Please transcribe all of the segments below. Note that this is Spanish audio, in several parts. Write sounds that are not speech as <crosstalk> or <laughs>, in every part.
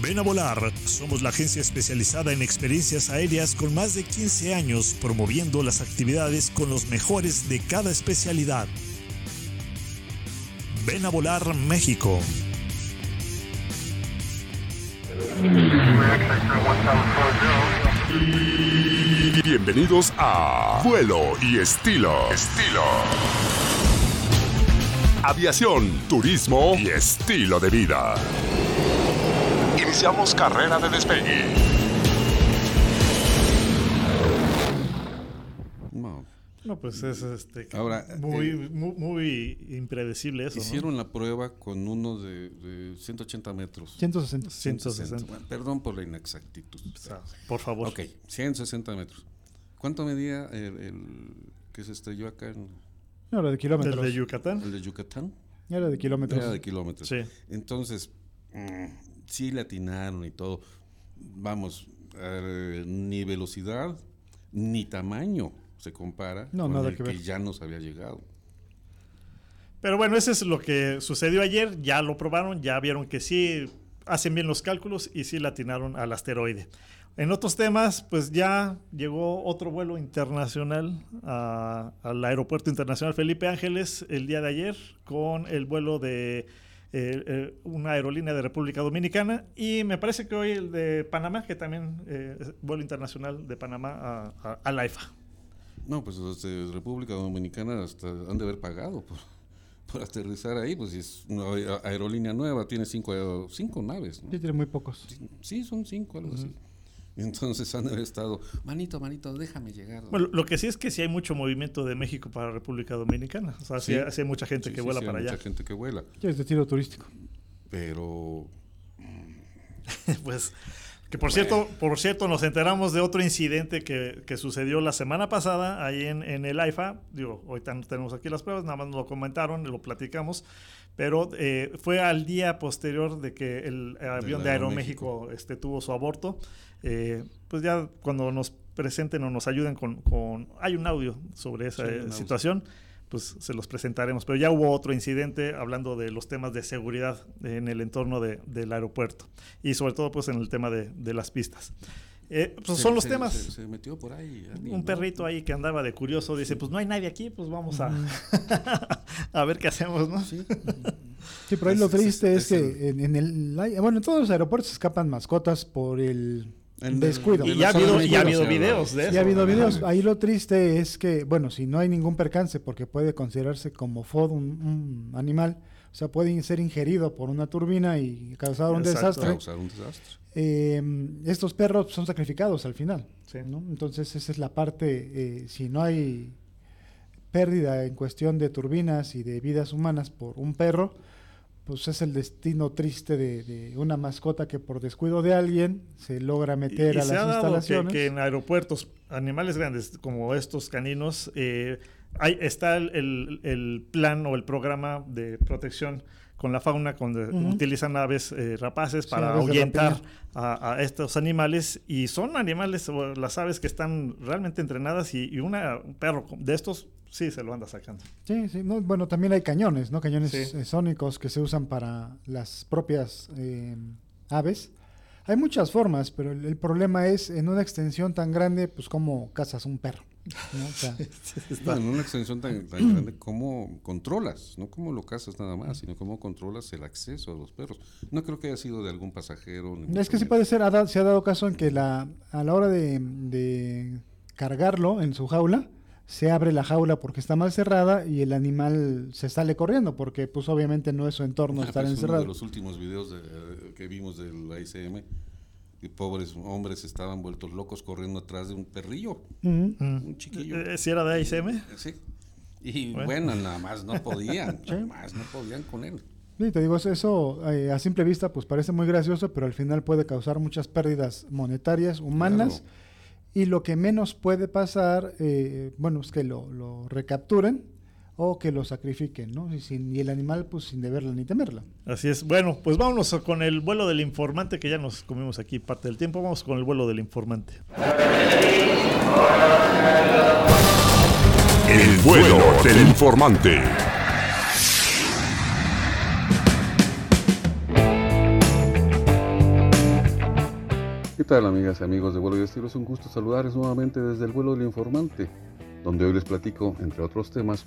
Ven a volar. Somos la agencia especializada en experiencias aéreas con más de 15 años promoviendo las actividades con los mejores de cada especialidad. Ven a volar México. Bienvenidos a Vuelo y Estilo. Estilo. Aviación, turismo y estilo de vida. Iniciamos carrera de despegue. No. No, pues es este, Ahora, muy, eh, muy, muy impredecible eso. ¿no? Hicieron la prueba con uno de, de 180 metros. 160. 160. Bueno, perdón por la inexactitud. O sea, por favor. Ok, 160 metros. ¿Cuánto medía el, el que se estrelló acá en No, era de kilómetros. Del de Yucatán. el de Yucatán? Era de kilómetros. Era de kilómetros. Sí. Entonces, sí le atinaron y todo. Vamos, eh, ni velocidad ni tamaño se compara No, con nada el que ya nos había llegado. Pero bueno, ese es lo que sucedió ayer. Ya lo probaron, ya vieron que sí hacen bien los cálculos y sí le atinaron al asteroide. En otros temas, pues ya llegó otro vuelo internacional a- al Aeropuerto Internacional Felipe Ángeles el día de ayer con el vuelo de eh, eh, una aerolínea de República Dominicana y me parece que hoy el de Panamá, que también eh, es vuelo internacional de Panamá a, a- a la IFA. No, pues los de República Dominicana hasta han de haber pagado por, por aterrizar ahí, pues si es una aer- aerolínea nueva, tiene cinco, cinco naves. ¿no? Sí, tiene muy pocos. Sí, son cinco, algo así. Entonces han de haber estado, manito, manito, déjame llegar. Bueno, lo que sí es que sí hay mucho movimiento de México para República Dominicana. O sea, sí, Sí. sí hay mucha gente Sí, que sí, vuela sí, para hay allá. Mucha gente que vuela, Sí, es de tiro turístico. pero <laughs> pues, que por cierto, por cierto, nos enteramos de otro incidente que, que sucedió la semana pasada ahí en, en el AIFA. Digo, ahorita no tenemos aquí las pruebas, nada más nos lo comentaron, lo platicamos. Pero eh, fue al día posterior de que el avión de Aeroméxico este, tuvo su aborto. Eh, pues ya cuando nos presenten o nos ayuden con, con- hay un audio sobre esa Sí, eh, audio. Pues se los presentaremos. Pero ya hubo otro incidente hablando de los temas de seguridad en el entorno de- del aeropuerto y sobre todo pues en el tema de, de las pistas. Eh, pues se- son los se- temas. Se, se metió por ahí. alguien, un ¿no? perrito ahí que andaba de curioso dice, pues no hay nadie aquí, pues vamos a, <laughs> a ver qué hacemos, ¿no? Sí. Sí, pero ahí Es- lo triste es es, que en, en el... Bueno, en todos los aeropuertos escapan mascotas por el En- descuido. de Y ya ha habido, y ha habido videos de eso. ha habido ¿no? videos. Ahí lo triste es que, bueno, si no hay ningún percance, porque puede considerarse como FOD un, un animal, o sea, puede ser ingerido por una turbina y causar un Exacto. desastre. Causar un desastre. Eh, estos perros son sacrificados al final. Sí. ¿no? Entonces esa es la parte, eh, si no hay pérdida en cuestión de turbinas y de vidas humanas por un perro, pues es el destino triste de, de una mascota que por descuido de alguien se logra meter y a se las ha dado que, instalaciones. que en aeropuertos, animales grandes como estos caninos, eh, hay, está el, el- el plan o el programa de protección con la fauna, cuando Ujú. utilizan aves eh, rapaces Sí, para de ahuyentar a, a estos animales y son animales, o las aves que están realmente entrenadas y, y una, un perro de estos sí se lo anda sacando. Sí, sí, no, bueno, también hay cañones, ¿no? Cañones Sí. eh, sónicos que se usan para las propias eh, aves. Hay muchas formas, pero el, el problema es en una extensión tan grande, pues cómo cazas un perro. <laughs> en una extensión tan, grande, ¿cómo controlas? No cómo lo cazas nada más, sino cómo controlas el acceso a los perros. No creo que haya sido de algún pasajero. es que sí puede ser, se ha dado caso en que la, a la hora de, cargarlo en su jaula, se abre la jaula porque está mal cerrada y el animal se sale corriendo porque pues obviamente no es su entorno ah, estar pues, encerrado. Uno de los últimos videos que vimos del ICM y pobres hombres estaban vueltos locos corriendo atrás de un perrillo, un chiquillo. Eh, ¿Si era de ICM? Sí. Y bueno, nada más no podían, <laughs> nada más no podían con él. Sí, te digo, eso eh, a simple vista pues parece muy gracioso, pero al final puede causar muchas pérdidas monetarias, humanas, y lo que menos puede pasar, eh, bueno, es que lo, lo recapturen o que lo sacrifiquen, ¿no? Y, sin, y el animal, pues sin deberla ni temerla. Así es. Bueno, pues vámonos con el vuelo del informante, que ya nos comimos aquí parte del tiempo. Vamos con el vuelo del informante. El vuelo del informante. ¿Qué tal amigas y amigos de Vuelo y Estilo? Es un gusto saludarles nuevamente desde el vuelo del informante, donde hoy les platico, entre otros temas,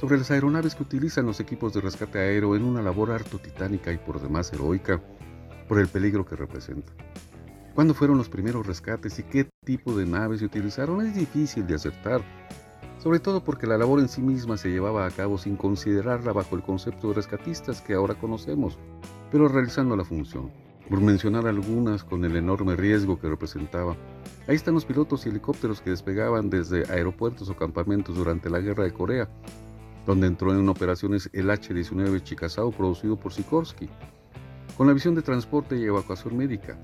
sobre las aeronaves que utilizan los equipos de rescate aéreo en una labor harto titánica y por demás heroica por el peligro que representa. ¿Cuándo fueron los primeros rescates y qué tipo de naves se utilizaron? Es difícil de acertar, sobre todo porque la labor en sí misma se llevaba a cabo sin considerarla bajo el concepto de rescatistas que ahora conocemos, pero realizando la función. Por mencionar algunas con el enorme riesgo que representaba, ahí están los pilotos y helicópteros que despegaban desde aeropuertos o campamentos durante la Guerra de Corea, donde entró en operaciones el H-19 Chickasaw producido por Sikorsky, con la visión de transporte y evacuación médica.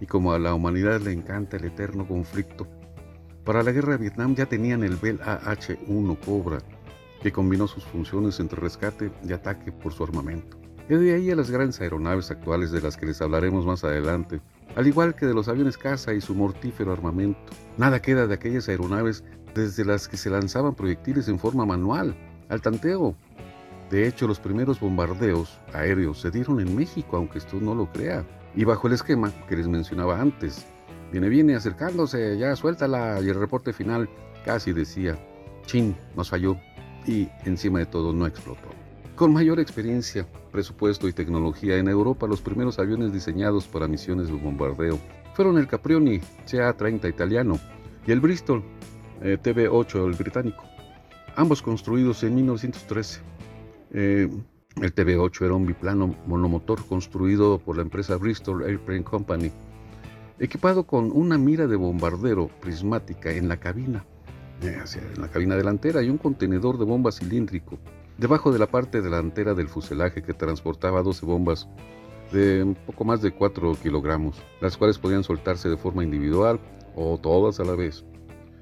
Y como a la humanidad le encanta el eterno conflicto, para la guerra de Vietnam ya tenían el Bell AH-1 Cobra, que combinó sus funciones entre rescate y ataque por su armamento. Y de ahí a las grandes aeronaves actuales de las que les hablaremos más adelante, al igual que de los aviones caza y su mortífero armamento. Nada queda de aquellas aeronaves desde las que se lanzaban proyectiles en forma manual, al tanteo. De hecho, los primeros bombardeos aéreos se dieron en México, aunque usted no lo crea, y bajo el esquema que les mencionaba antes. Viene, viene, acercándose, ya suéltala, y el reporte final casi decía, chin, nos falló, y encima de todo no explotó. Con mayor experiencia, presupuesto y tecnología en Europa, los primeros aviones diseñados para misiones de bombardeo fueron el Caprioni CA-30 italiano y el Bristol eh, TB-8 el británico ambos construidos en 1913. Eh, el TB-8 era un biplano monomotor construido por la empresa Bristol Airplane Company, equipado con una mira de bombardero prismática en la cabina, eh, en la cabina delantera y un contenedor de bomba cilíndrico debajo de la parte delantera del fuselaje que transportaba 12 bombas de un poco más de 4 kilogramos, las cuales podían soltarse de forma individual o todas a la vez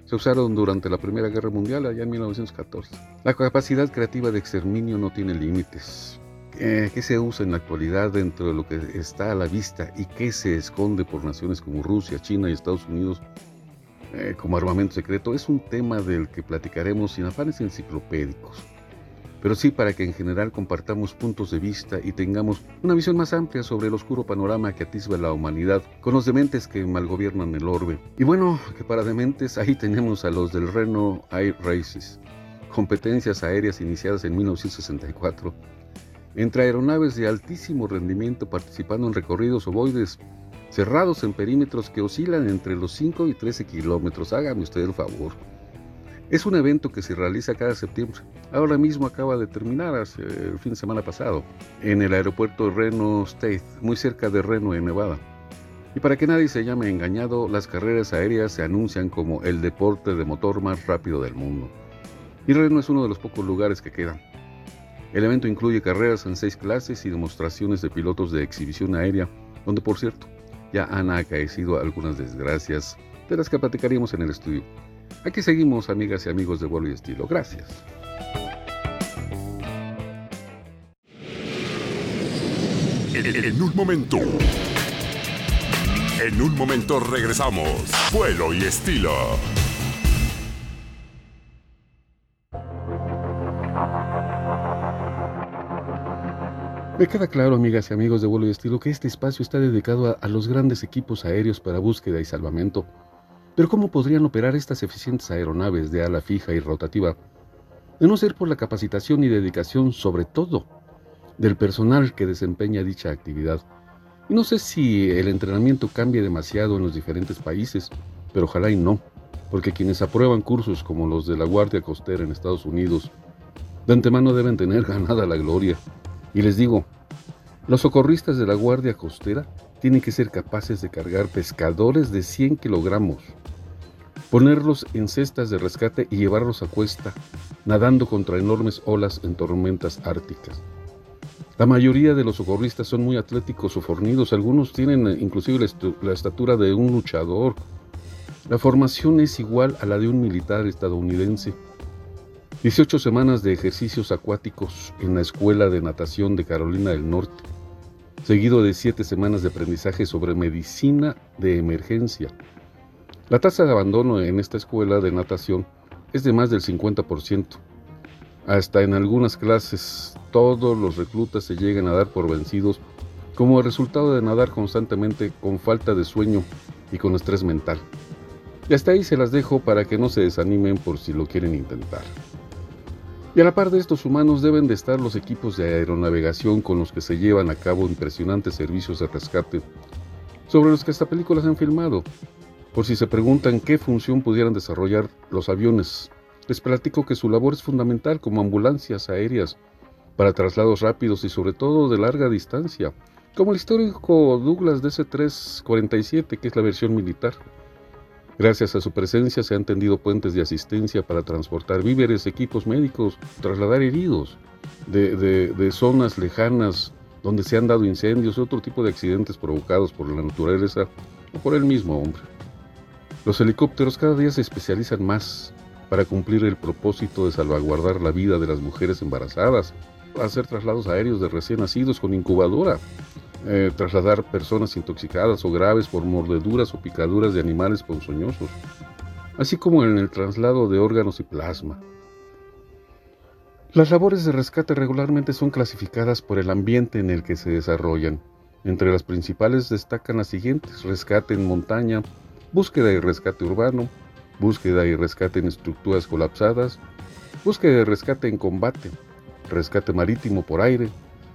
se usaron durante la Primera Guerra Mundial, allá en 1914. La capacidad creativa de exterminio no tiene límites. Eh, ¿Qué se usa en la actualidad dentro de lo que está a la vista y qué se esconde por naciones como Rusia, China y Estados Unidos eh, como armamento secreto? Es un tema del que platicaremos sin afanes enciclopédicos pero sí para que en general compartamos puntos de vista y tengamos una visión más amplia sobre el oscuro panorama que atisba la humanidad con los dementes que malgobiernan el orbe. Y bueno, que para dementes ahí tenemos a los del Reno Air Races, competencias aéreas iniciadas en 1964, entre aeronaves de altísimo rendimiento participando en recorridos ovoides cerrados en perímetros que oscilan entre los 5 y 13 kilómetros. Hágame usted el favor. Es un evento que se realiza cada septiembre. Ahora mismo acaba de terminar, hace el fin de semana pasado, en el aeropuerto Reno State, muy cerca de Reno, en Nevada. Y para que nadie se llame engañado, las carreras aéreas se anuncian como el deporte de motor más rápido del mundo. Y Reno es uno de los pocos lugares que quedan. El evento incluye carreras en seis clases y demostraciones de pilotos de exhibición aérea, donde por cierto ya han acaecido algunas desgracias de las que platicaríamos en el estudio. Aquí seguimos, amigas y amigos de vuelo y estilo. Gracias. En un momento. En un momento regresamos. Vuelo y estilo. Me queda claro, amigas y amigos de vuelo y estilo, que este espacio está dedicado a, a los grandes equipos aéreos para búsqueda y salvamento Pero ¿cómo podrían operar estas eficientes aeronaves de ala fija y rotativa de no ser por la capacitación y dedicación, sobre todo, del personal que desempeña dicha actividad? Y no sé si el entrenamiento cambie demasiado en los diferentes países, pero ojalá y no, porque quienes aprueban cursos como los de la Guardia Costera en Estados Unidos, de antemano deben tener <laughs> ganada la gloria. Y les digo, los socorristas de la Guardia Costera tienen que ser capaces de cargar pescadores de 100 kilogramos, ponerlos en cestas de rescate y llevarlos a cuesta, nadando contra enormes olas en tormentas árticas. La mayoría de los socorristas son muy atléticos o fornidos, algunos tienen eh, inclusive la, estatura de un luchador. La formación es igual a la de un militar estadounidense. 18 semanas de ejercicios acuáticos en la Escuela de Natación de Carolina del Norte seguido de siete semanas de aprendizaje sobre medicina de emergencia. La tasa de abandono en esta escuela de natación es de más del 50%. Hasta en algunas clases todos los reclutas se llegan a dar por vencidos como resultado de nadar constantemente con falta de sueño y con estrés mental. Y hasta ahí se las dejo para que no se desanimen por si lo quieren intentar. Y a la par de estos humanos deben de estar los equipos de aeronavegación con los que se llevan a cabo impresionantes servicios de rescate, sobre los que esta película se han filmado. Por si se preguntan qué función pudieran desarrollar los aviones, les platico que su labor es fundamental como ambulancias aéreas para traslados rápidos y sobre todo de larga distancia, como el histórico Douglas DC-347, que es la versión militar. Gracias a su presencia se han tendido puentes de asistencia para transportar víveres, equipos médicos, trasladar heridos de, zonas lejanas donde se han dado incendios y otro tipo de accidentes provocados por la naturaleza o por el mismo hombre. Los helicópteros cada día se especializan más para cumplir el propósito de salvaguardar la vida de las mujeres embarazadas, hacer traslados aéreos de recién nacidos con incubadora, eh, trasladar personas intoxicadas o graves por mordeduras o picaduras de animales ponzoñosos, así como en el traslado de órganos y plasma. Las labores de rescate regularmente son clasificadas por el ambiente en el que se desarrollan. Entre las principales destacan las siguientes, rescate en montaña, búsqueda y rescate urbano, búsqueda y rescate en estructuras colapsadas, búsqueda y rescate en combate, rescate marítimo por aire,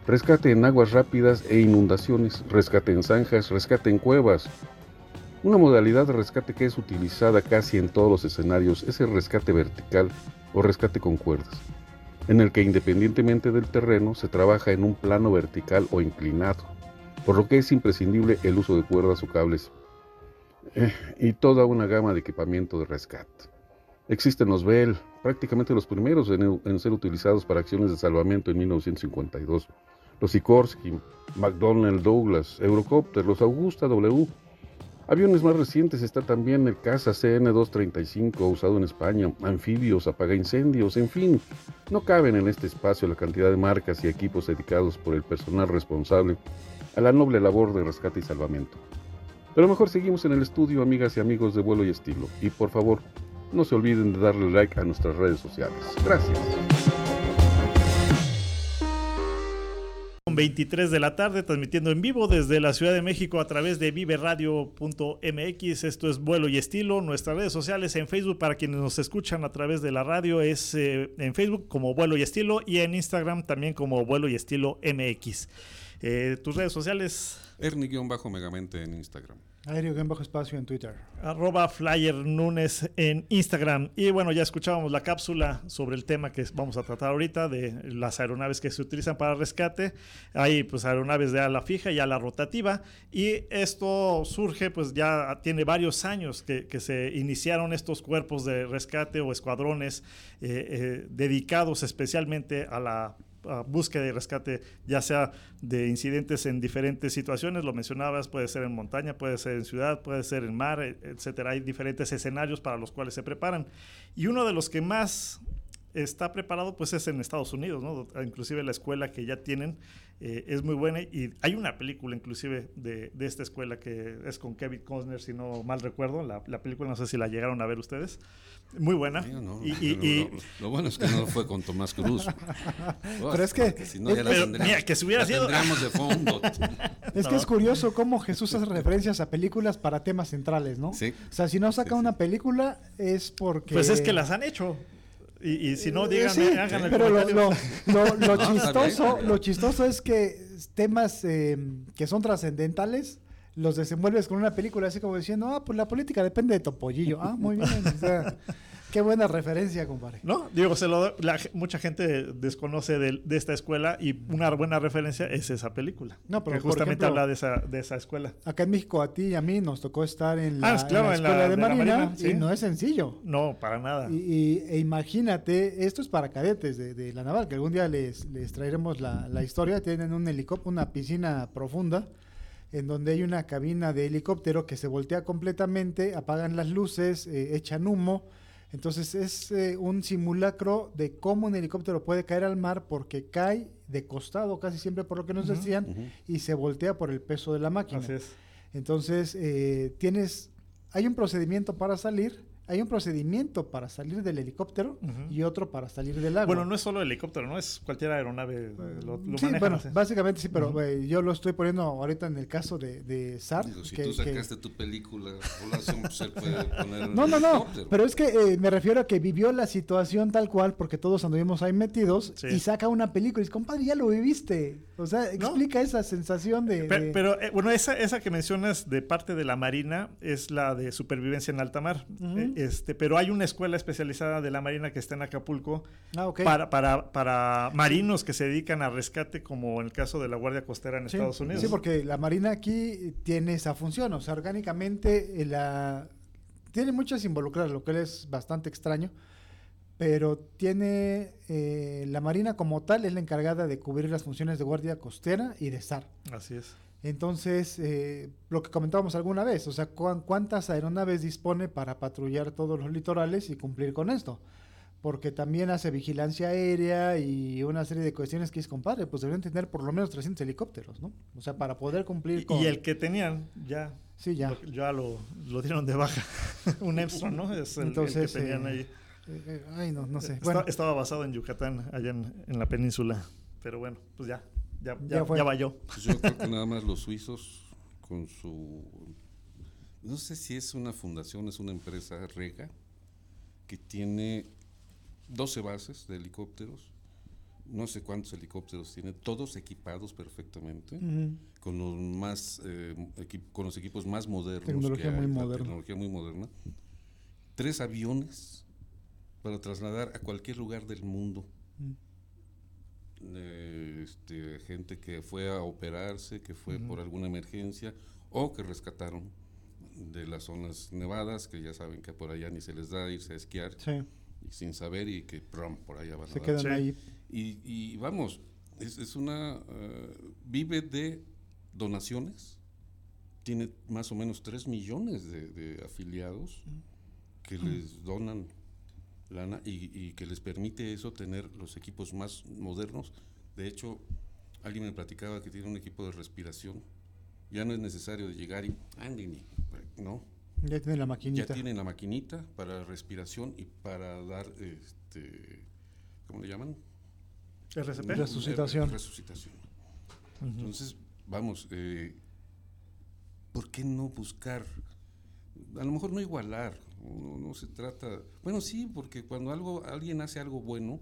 rescate en aguas rápidas e inundaciones, rescate en zanjas, rescate en cuevas. Una modalidad de rescate que es utilizada casi en todos los escenarios es el rescate vertical o rescate con cuerdas, en el que independientemente del terreno se trabaja en un plano vertical o inclinado, por lo que es imprescindible el uso de cuerdas o cables eh, y toda una gama de equipamiento de rescate. Existen los Bell, prácticamente los primeros en, ser utilizados para acciones de salvamento en 1952. Los Sikorsky, McDonnell Douglas, Eurocopter, los Augusta W. Aviones más recientes está también el Casa CN-235 usado en España, anfibios, incendios, en fin, no caben en este espacio la cantidad de marcas y equipos dedicados por el personal responsable a la noble labor de rescate y salvamento. Pero mejor seguimos en el estudio, amigas y amigos de vuelo y estilo, y por favor, no se olviden de darle like a nuestras redes sociales. Gracias. 23 de la tarde, transmitiendo en vivo desde la Ciudad de México a través de viveradio.mx. Esto es Vuelo y Estilo. Nuestras redes sociales en Facebook para quienes nos escuchan a través de la radio es eh, en Facebook como Vuelo y Estilo y en Instagram también como Vuelo y Estilo MX. Eh, ¿Tus redes sociales? Ernie-megamente en Instagram. Aéreo bajo espacio en Twitter. Arroba Flyer Nunes en Instagram. Y bueno, ya escuchábamos la cápsula sobre el tema que vamos a tratar ahorita de las aeronaves que se utilizan para rescate. Hay pues aeronaves de ala fija y ala rotativa. Y esto surge pues ya tiene varios años que, se iniciaron estos cuerpos de rescate o escuadrones eh, eh, dedicados especialmente a la búsqueda y rescate, ya sea de incidentes en diferentes situaciones, lo mencionabas, puede ser en montaña, puede ser en ciudad, puede ser en mar, e, etcétera. Hay diferentes escenarios para los cuales se preparan. Y uno de los que más está preparado, pues es en Estados Unidos. Inclusive la escuela que ya tienen eh, es muy buena y hay una película inclusive de, de, esta escuela que es con Kevin Costner, si no mal recuerdo, la, la, película no sé si la llegaron a ver ustedes, muy buena. No, y, y, y, lo, lo, bueno es que no fue con Tomás Cruz. <laughs> pero es que, si no, ya pero, mira, que se hubiera sido... de fondo. <laughs> Es que es curioso cómo Jesús hace referencias a películas para temas centrales, ¿no? Sí. O sea, si no saca Sí, sí. una película es porque... Pues es que las han hecho. Y, y si no, díganme, Sí, hagan el pero lo, lo- lo- <laughs> lo No, está chistoso, lo chistoso es que temas eh, que son trascendentales los desenvuelves con una película así como diciendo, ah, pues la política depende de Topollillo. Ah, muy bien. o sea, qué buena referencia, compadre. No, digo, se lo la mucha gente desconoce de, de esta escuela y una buena referencia es esa película. No, pero que justamente ejemplo- habla de esa, de esa escuela. Acá en México a ti y a mí nos tocó estar en la, Ah, es claro, en la en la- escuela de, Marina, Marina, sí. y no es sencillo. No, para nada. Y, y- e imagínate, esto es para cadetes de, de la naval, que algún día les, les traeremos la, la historia. Tienen un helicóptero, una piscina profunda, en donde hay una cabina de helicóptero que se voltea completamente, apagan las luces, eh, echan humo. Entonces es eh, un simulacro de cómo un helicóptero puede caer al mar porque cae de costado casi siempre por lo que nos decían y se voltea por el peso de la máquina. Así es. Entonces, eh, tienes, hay un procedimiento para salir, hay un procedimiento para salir del helicóptero y otro para salir del agua. Bueno, no es solo helicóptero, ¿no? Es cualquier aeronave. eh, Lo, lo sí, manejan bueno, así. básicamente sí, pero eh, yo lo estoy poniendo ahorita en el caso de, de SAR. Digo, si que- tú que- sacaste tu película, pues él puede poner No, no, no, pero es que eh, me refiero a que vivió la situación tal cual, porque todos anduvimos ahí metidos, Sí. y saca una película y dice, compadre, ya lo viviste. O sea, explica esa sensación de... Pe- de- Pero, eh, bueno, esa, esa que mencionas de parte de la Marina es la de supervivencia en alta mar. Eh, este, pero hay una escuela especializada de la Marina que está en Acapulco ah, para, para, para marinos que se dedican a rescate, como en el caso de la Guardia Costera en Sí, Estados Unidos. Sí, porque la Marina aquí tiene esa función, o sea, orgánicamente eh, la tiene muchas involucradas, lo cual es bastante extraño, pero tiene eh, la Marina como tal es la encargada de cubrir las funciones de guardia costera y de SAR. Así es. Entonces, eh, lo que comentábamos alguna vez, o sea, cuán- cuántas aeronaves dispone para patrullar todos los litorales y cumplir con esto. Porque también hace vigilancia aérea y una serie de cuestiones que es compadre, pues deberían tener por lo menos 300 helicópteros, ¿no? O sea, para poder cumplir Y, con... y el que tenían, ya, Sí, ya. lo, ya lo, lo dieron de baja. <laughs> Un Epson, ¿no? Es el, el Entonces, que tenían eh, ahí. Ay, no, no sé. Está- Bueno, Estaba basado en Yucatán, allá en, en la península. Pero bueno, pues ya, ya, Ya ya, fue. ya vayó. Pues yo creo que nada más los suizos con su... No sé si es una fundación, es una empresa rega que tiene 12 bases de helicópteros, no sé cuántos helicópteros tiene, todos equipados perfectamente, con los más eh, con los equipos más modernos. Tecnología que hay, muy moderna. Tecnología muy moderna. Tres aviones para trasladar a cualquier lugar del mundo. Mm. Eh, este, gente que fue a operarse, que fue por alguna emergencia o que rescataron de las zonas nevadas, que ya saben que por allá ni se les da irse a esquiar sí, y sin saber y que prum, por allá van a se dar. quedan ahí. Y, y vamos, es, es una. eh, vive de donaciones. Tiene más o menos 3 millones de, de afiliados que les donan lana y, y que les permite eso tener los equipos más modernos. De hecho, alguien me platicaba que tiene un equipo de respiración. Ya no es necesario llegar y. "Ande, ni", no, Ya tiene la ya maquinita. tienen la maquinita para respiración y para dar, este, ¿cómo le llaman? RCP. Resucitación. Resucitación. Entonces, vamos, eh, ¿por qué no buscar? A lo mejor no igualar, no, no se trata. Bueno, sí, porque cuando algo alguien hace algo bueno,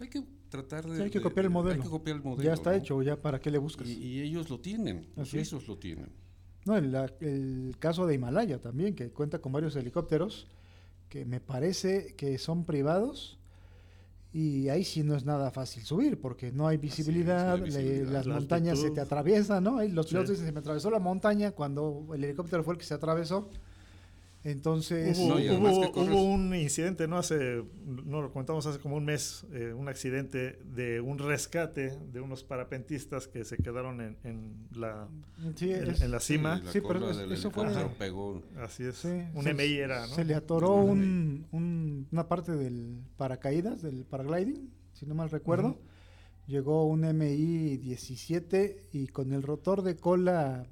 hay que tratar de. Sí, hay que de- copiar el de- modelo. Hay que copiar el modelo. ya está ¿no? hecho, ya para qué le buscas. Y, y ellos lo tienen, Así es. suizos lo tienen. No, el, el caso de Himalaya también, que cuenta con varios helicópteros, que me parece que son privados, y ahí sí no es nada fácil subir, porque no hay visibilidad, no hay le- visibilidad. las La montañas se te atraviesan, ¿no? Los Sí. pilotos dicen, se me atravesó la montaña cuando el helicóptero fue el que se atravesó. Entonces, Hubo, No, hubo- que corres- hubo un incidente, ¿no? Hace, no lo contamos hace como un mes, eh, un accidente de un rescate de unos parapentistas que se quedaron en, en la, sí, en, es- en la cima. Sí, la Sí, pero es- eso fue- pegó. Así es. sí, un se- MI era, ¿no? Se le atoró un, un- una parte del paracaídas, del paragliding, si no mal recuerdo. Llegó un MI 17 y con el rotor de cola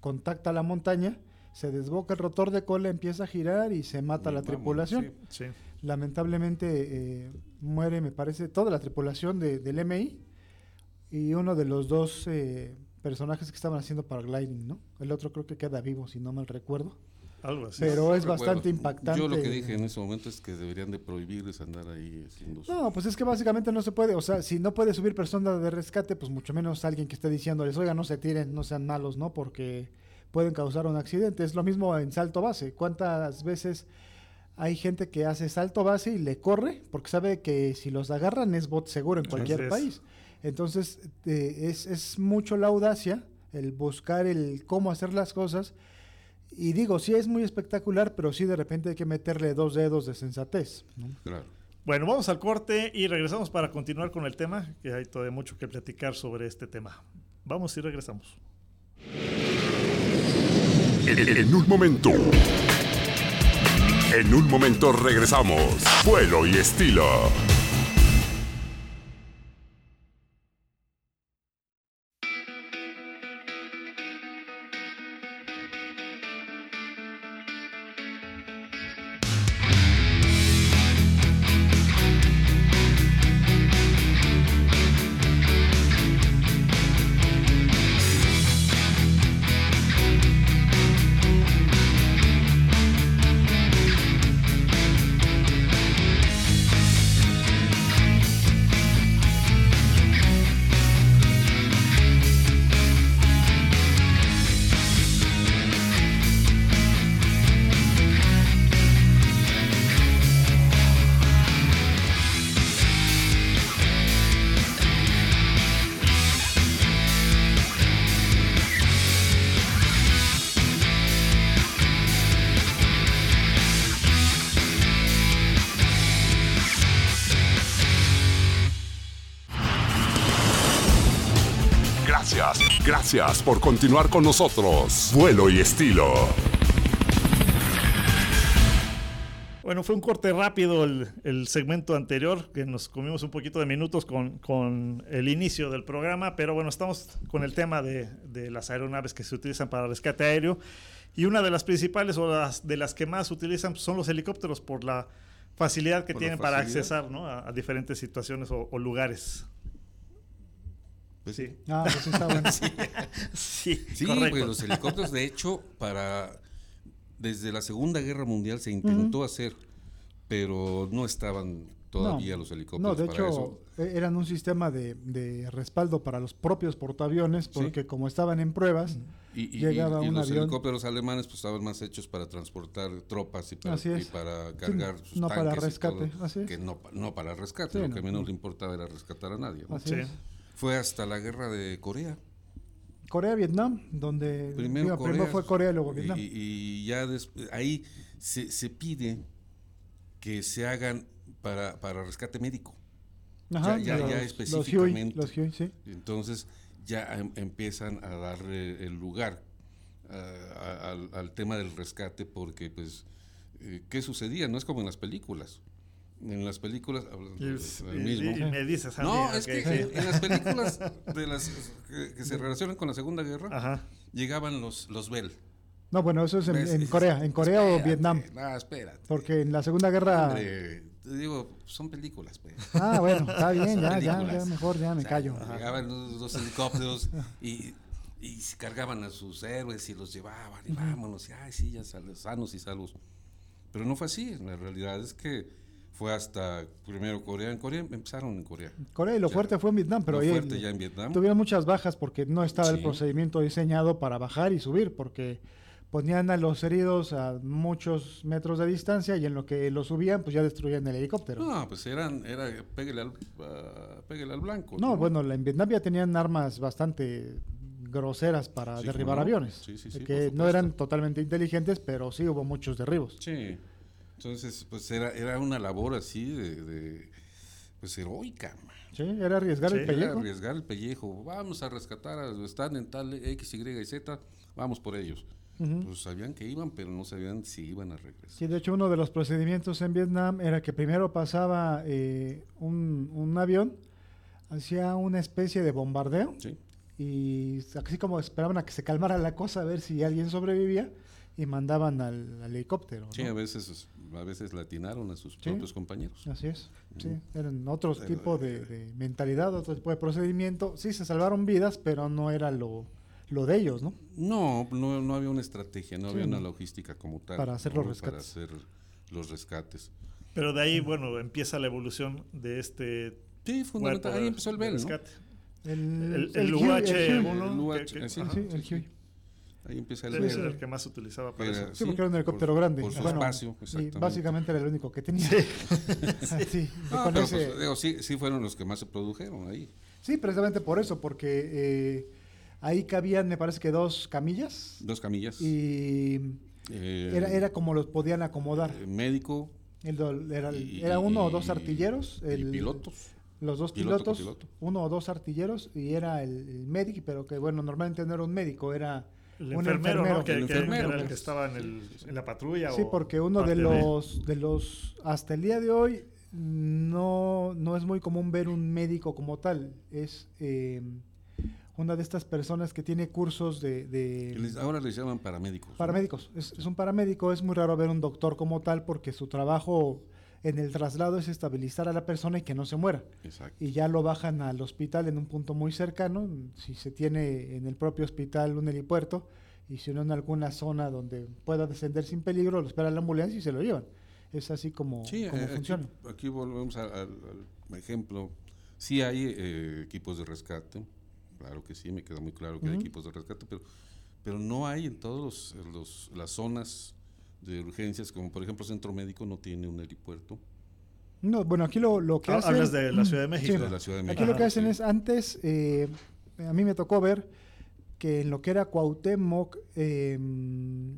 contacta la montaña, se desboca el rotor de cola, empieza a girar y se mata Y la tripulación. Sí. sí. Lamentablemente eh, muere, me parece, toda la tripulación de- del MI y uno de los dos eh, personajes que estaban haciendo paragliding, ¿no? El otro creo que queda vivo, si no mal recuerdo. Algo así. Pero es Recuerdo. bastante impactante. Yo lo que dije en ese momento es que deberían de prohibirles andar ahí haciendo No, pues es que básicamente no se puede, o sea, si no puede subir persona de rescate, pues mucho menos alguien que esté diciéndoles, oiga, no se tiren, no sean malos, ¿no? Porque pueden causar un accidente. Es lo mismo en salto base. ¿Cuántas veces hay gente que hace salto base y le corre porque sabe que si los agarran es bot seguro en cualquier país? Entonces, eh, es, es mucho la audacia, el buscar el cómo hacer las cosas. Y digo, sí es muy espectacular, pero sí de repente hay que meterle dos dedos de sensatez. ¿no? Claro. Bueno, vamos al corte y regresamos para continuar con el tema, que hay todavía mucho que platicar sobre este tema. Vamos y regresamos. En, un momento. En un momento regresamos. Vuelo y estilo. Gracias, por continuar con nosotros. Vuelo y estilo. Bueno, fue un corte rápido el, el segmento anterior, que nos comimos un poquito de minutos con, con el inicio del programa, pero bueno, estamos con el tema de, de las aeronaves que se utilizan para rescate aéreo. Y una de las principales o las, de las que más se utilizan son los helicópteros por la facilidad que Por tienen para accesar ¿no? a, a diferentes situaciones o, o lugares. Pues Sí. Ah, pues sí está bueno. <laughs> Sí, Sí, pues los helicópteros, de hecho, para desde la Segunda Guerra Mundial se intentó hacer, pero no estaban todavía No, los helicópteros No, de para hecho, eso. e- eran un sistema de, de respaldo para los propios portaaviones, porque como estaban en pruebas, Y, y- llegaba y- y un los avión. helicópteros alemanes pues estaban más hechos para transportar tropas y para, Así es. y para Sí, cargar sus no para tanques y rescate, todo, así es. que no, pa- no para rescate, Sí, lo no, que menos no. le importaba era rescatar a nadie. ¿no? así Sí. es. Fue hasta la guerra de Corea. Corea-Vietnam, donde Primero, Corea, primero fue Corea y luego Vietnam. Y, y ya después, ahí se, se pide que se hagan para, para rescate médico. Ajá, ya- ya- los, ya los Huey, específicamente. los Huey, sí. Entonces ya em- empiezan a darle el lugar a- al, al tema del rescate porque pues eh, ¿qué sucedía? No es como en las películas. En las películas hablando Y, del y- mismo. y me dices, no, Andy, es que sí. en, en las películas <laughs> de las que, que se relacionan con la Segunda Guerra Ajá. llegaban los los Bell. No, bueno, eso es en, en Corea, en Corea o Espérate, Vietnam. No, espérate. Porque en la Segunda Guerra... Hombre, te digo, son películas, pues. Ah, bueno, está bien, ya, ya, ya, mejor ya me O sea, callo. Llegaban los, los helicópteros y, y cargaban a sus héroes y los llevaban y vámonos, y ay, sí, ya sal- sanos y salvos. Pero no fue así, la realidad es que fue hasta primero Corea. En Corea empezaron en Corea. Corea y lo Ya. fuerte fue en Vietnam, pero Lo ahí fuerte ya en Vietnam. tuvieron muchas bajas porque no estaba el procedimiento diseñado para bajar y subir, porque ponían a los heridos a muchos metros de distancia y en lo que los subían, pues ya destruían el helicóptero. No, No, pues eran, era pégale al, ah, pégale al blanco. bueno, la- en Vietnam ya tenían armas bastante groseras para Sí, derribar no. aviones. Sí, sí, de sí, que no eran totalmente inteligentes, pero sí hubo muchos derribos. Sí. Entonces, pues era, era una labor así de, de, pues heroica. man. Sí, era arriesgar Sí, el Era pellejo. arriesgar el pellejo. Vamos a rescatar, a, están en tal X, Y y Z, vamos por ellos. Pues sabían que iban, pero no sabían si iban a regresar. Sí, de hecho uno de los procedimientos en Vietnam era que primero pasaba eh, un, un avión, hacía una especie de bombardeo Sí. y así como esperaban a que se calmara la cosa a ver si alguien sobrevivía y mandaban al, al helicóptero. Sí, ¿no? a veces, a veces latinaron a sus Sí. propios compañeros. Así es, sí, eran otros Pero, tipos de, de mentalidad, otro tipo de procedimiento. Sí, se salvaron vidas, pero no era lo, lo de ellos, ¿no? No, no, no había una estrategia, no Sí, había no. una logística como tal. Para hacer ¿no? los rescates. Para hacer los rescates. Pero de ahí, bueno, empieza la evolución de este Sí, fundamental. cuerpo Ahí empezó el rescate. El, El, el el Huey, el UH1, El UH, el. Ahí empieza el el, Bell. el- el que más utilizaba para Era- eso. Sí, porque era un helicóptero por- grande. Por su Bueno, espacio, Y básicamente era el único que tenía. Sí, <laughs> Ah, con pero, ese- pues, digo, sí, sí fueron los que más se produjeron ahí. sí, precisamente por eso, porque eh, ahí cabían, me parece que dos camillas Dos camillas. y eh, era, era como los podían acomodar. médico. El do- era, y- era uno o dos artilleros. y el- pilotos. Los dos Piloto, pilotos, uno o dos artilleros y era el, el médico, pero que bueno, normalmente no era un médico, era El un enfermero, ¿no? Que, El que- enfermero, que era el pues. que estaba en, el- en la patrulla. Sí, o porque uno de los, de los, hasta el día de hoy, no, no es muy común ver un médico como tal. Es eh, una de estas personas que tiene cursos de, de que les- ahora les llaman paramédicos. ¿no? paramédicos. Es, es un paramédico, es muy raro ver un doctor como tal porque su trabajo en el traslado es estabilizar a la persona y que no se muera. Exacto. Y ya lo bajan al hospital en un punto muy cercano, si se tiene en el propio hospital un helipuerto, y si no en alguna zona donde pueda descender sin peligro, lo espera la ambulancia y se lo llevan. Es así como, Sí, como eh, aquí, funciona. aquí volvemos al, al- al ejemplo. Sí hay eh, equipos de rescate, claro que sí, me queda muy claro que hay equipos de rescate, pero, pero no hay en todas los, los- las zonas de urgencias, como por ejemplo Centro Médico no tiene un helipuerto. No, bueno, aquí lo, lo que Ah, hacen... hablas de la Ciudad de México. Sí. de la Ciudad de Aquí México. lo que Ajá, hacen sí. es, antes, eh, a mí me tocó ver que en lo que era Cuauhtémoc eh,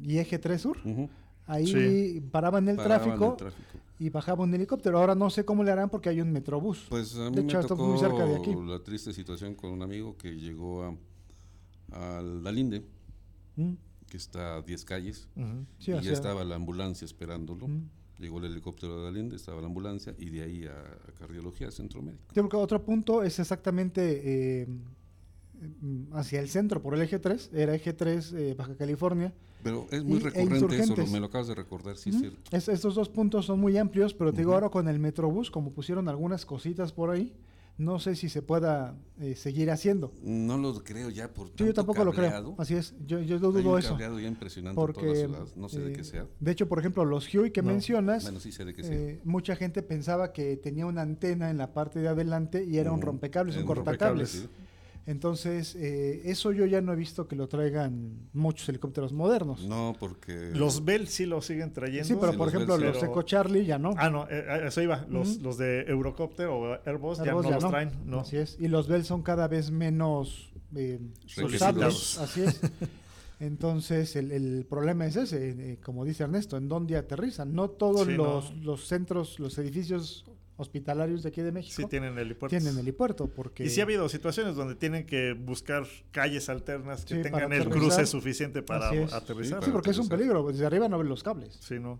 y Eje 3 Sur, Ujú, ahí Sí. paraban el paraban tráfico el tráfico. y bajaba un helicóptero. Ahora no sé cómo le harán porque hay un metrobús. Pues a mí De me hecho, esto tocó muy cerca de aquí. la triste situación con un amigo que llegó a, a la Linde, Mm, que está a 10 calles, Ujú. sí, y ya sea, estaba la ambulancia esperándolo. mm. Llegó el helicóptero de la Linde, estaba la ambulancia, y de ahí a, a cardiología, centro médico. Creo que otro punto es exactamente eh, hacia el centro, por el eje 3, era eje 3 eh, Baja California. Pero es muy Y- e recurrente eso, lo- me lo acabas de recordar, sí, Ujú. es cierto. Es- estos dos puntos son muy amplios, pero te digo ahora con el Metrobús, como pusieron algunas cositas por ahí, no sé si se pueda eh, seguir haciendo. No lo creo ya por Sí, tanto yo tampoco lo cableado. creo. Así es, yo, yo no Hay dudo un eso. cableado ya impresionante en toda la Porque, ciudad, no sé de eh, qué sea. de hecho, por ejemplo, los Huey que No. mencionas, Bueno, sí sé de qué sea. eh, mucha gente pensaba que tenía una antena en la parte de adelante y era un Ujú. rompecables, un Era cortacables. sí. Entonces, eh, eso yo ya no he visto que lo traigan muchos helicópteros modernos. No, porque... Los Bell sí lo siguen trayendo. sí, pero sí, por los ejemplo, Bell los. Eco Charlie ya no. Ah, no, eh, a eso iba. Los, los de Eurocopter o Airbus, Airbus ya no los traen. No. Así es. Y los Bell son cada vez menos eh. Así es. <laughs> Entonces, el, el problema es ese, eh, como dice Ernesto, en dónde aterrizan. No todos Sí, los, no. los centros, los edificios hospitalarios de aquí de México Sí tienen helipuertos. tienen helipuerto. Porque Y sí ha habido situaciones donde tienen que buscar calles alternas que Sí, tengan el cruce suficiente para aterrizar. Sí, Sí, porque es un peligro. Desde arriba no ven los cables. Sí, no.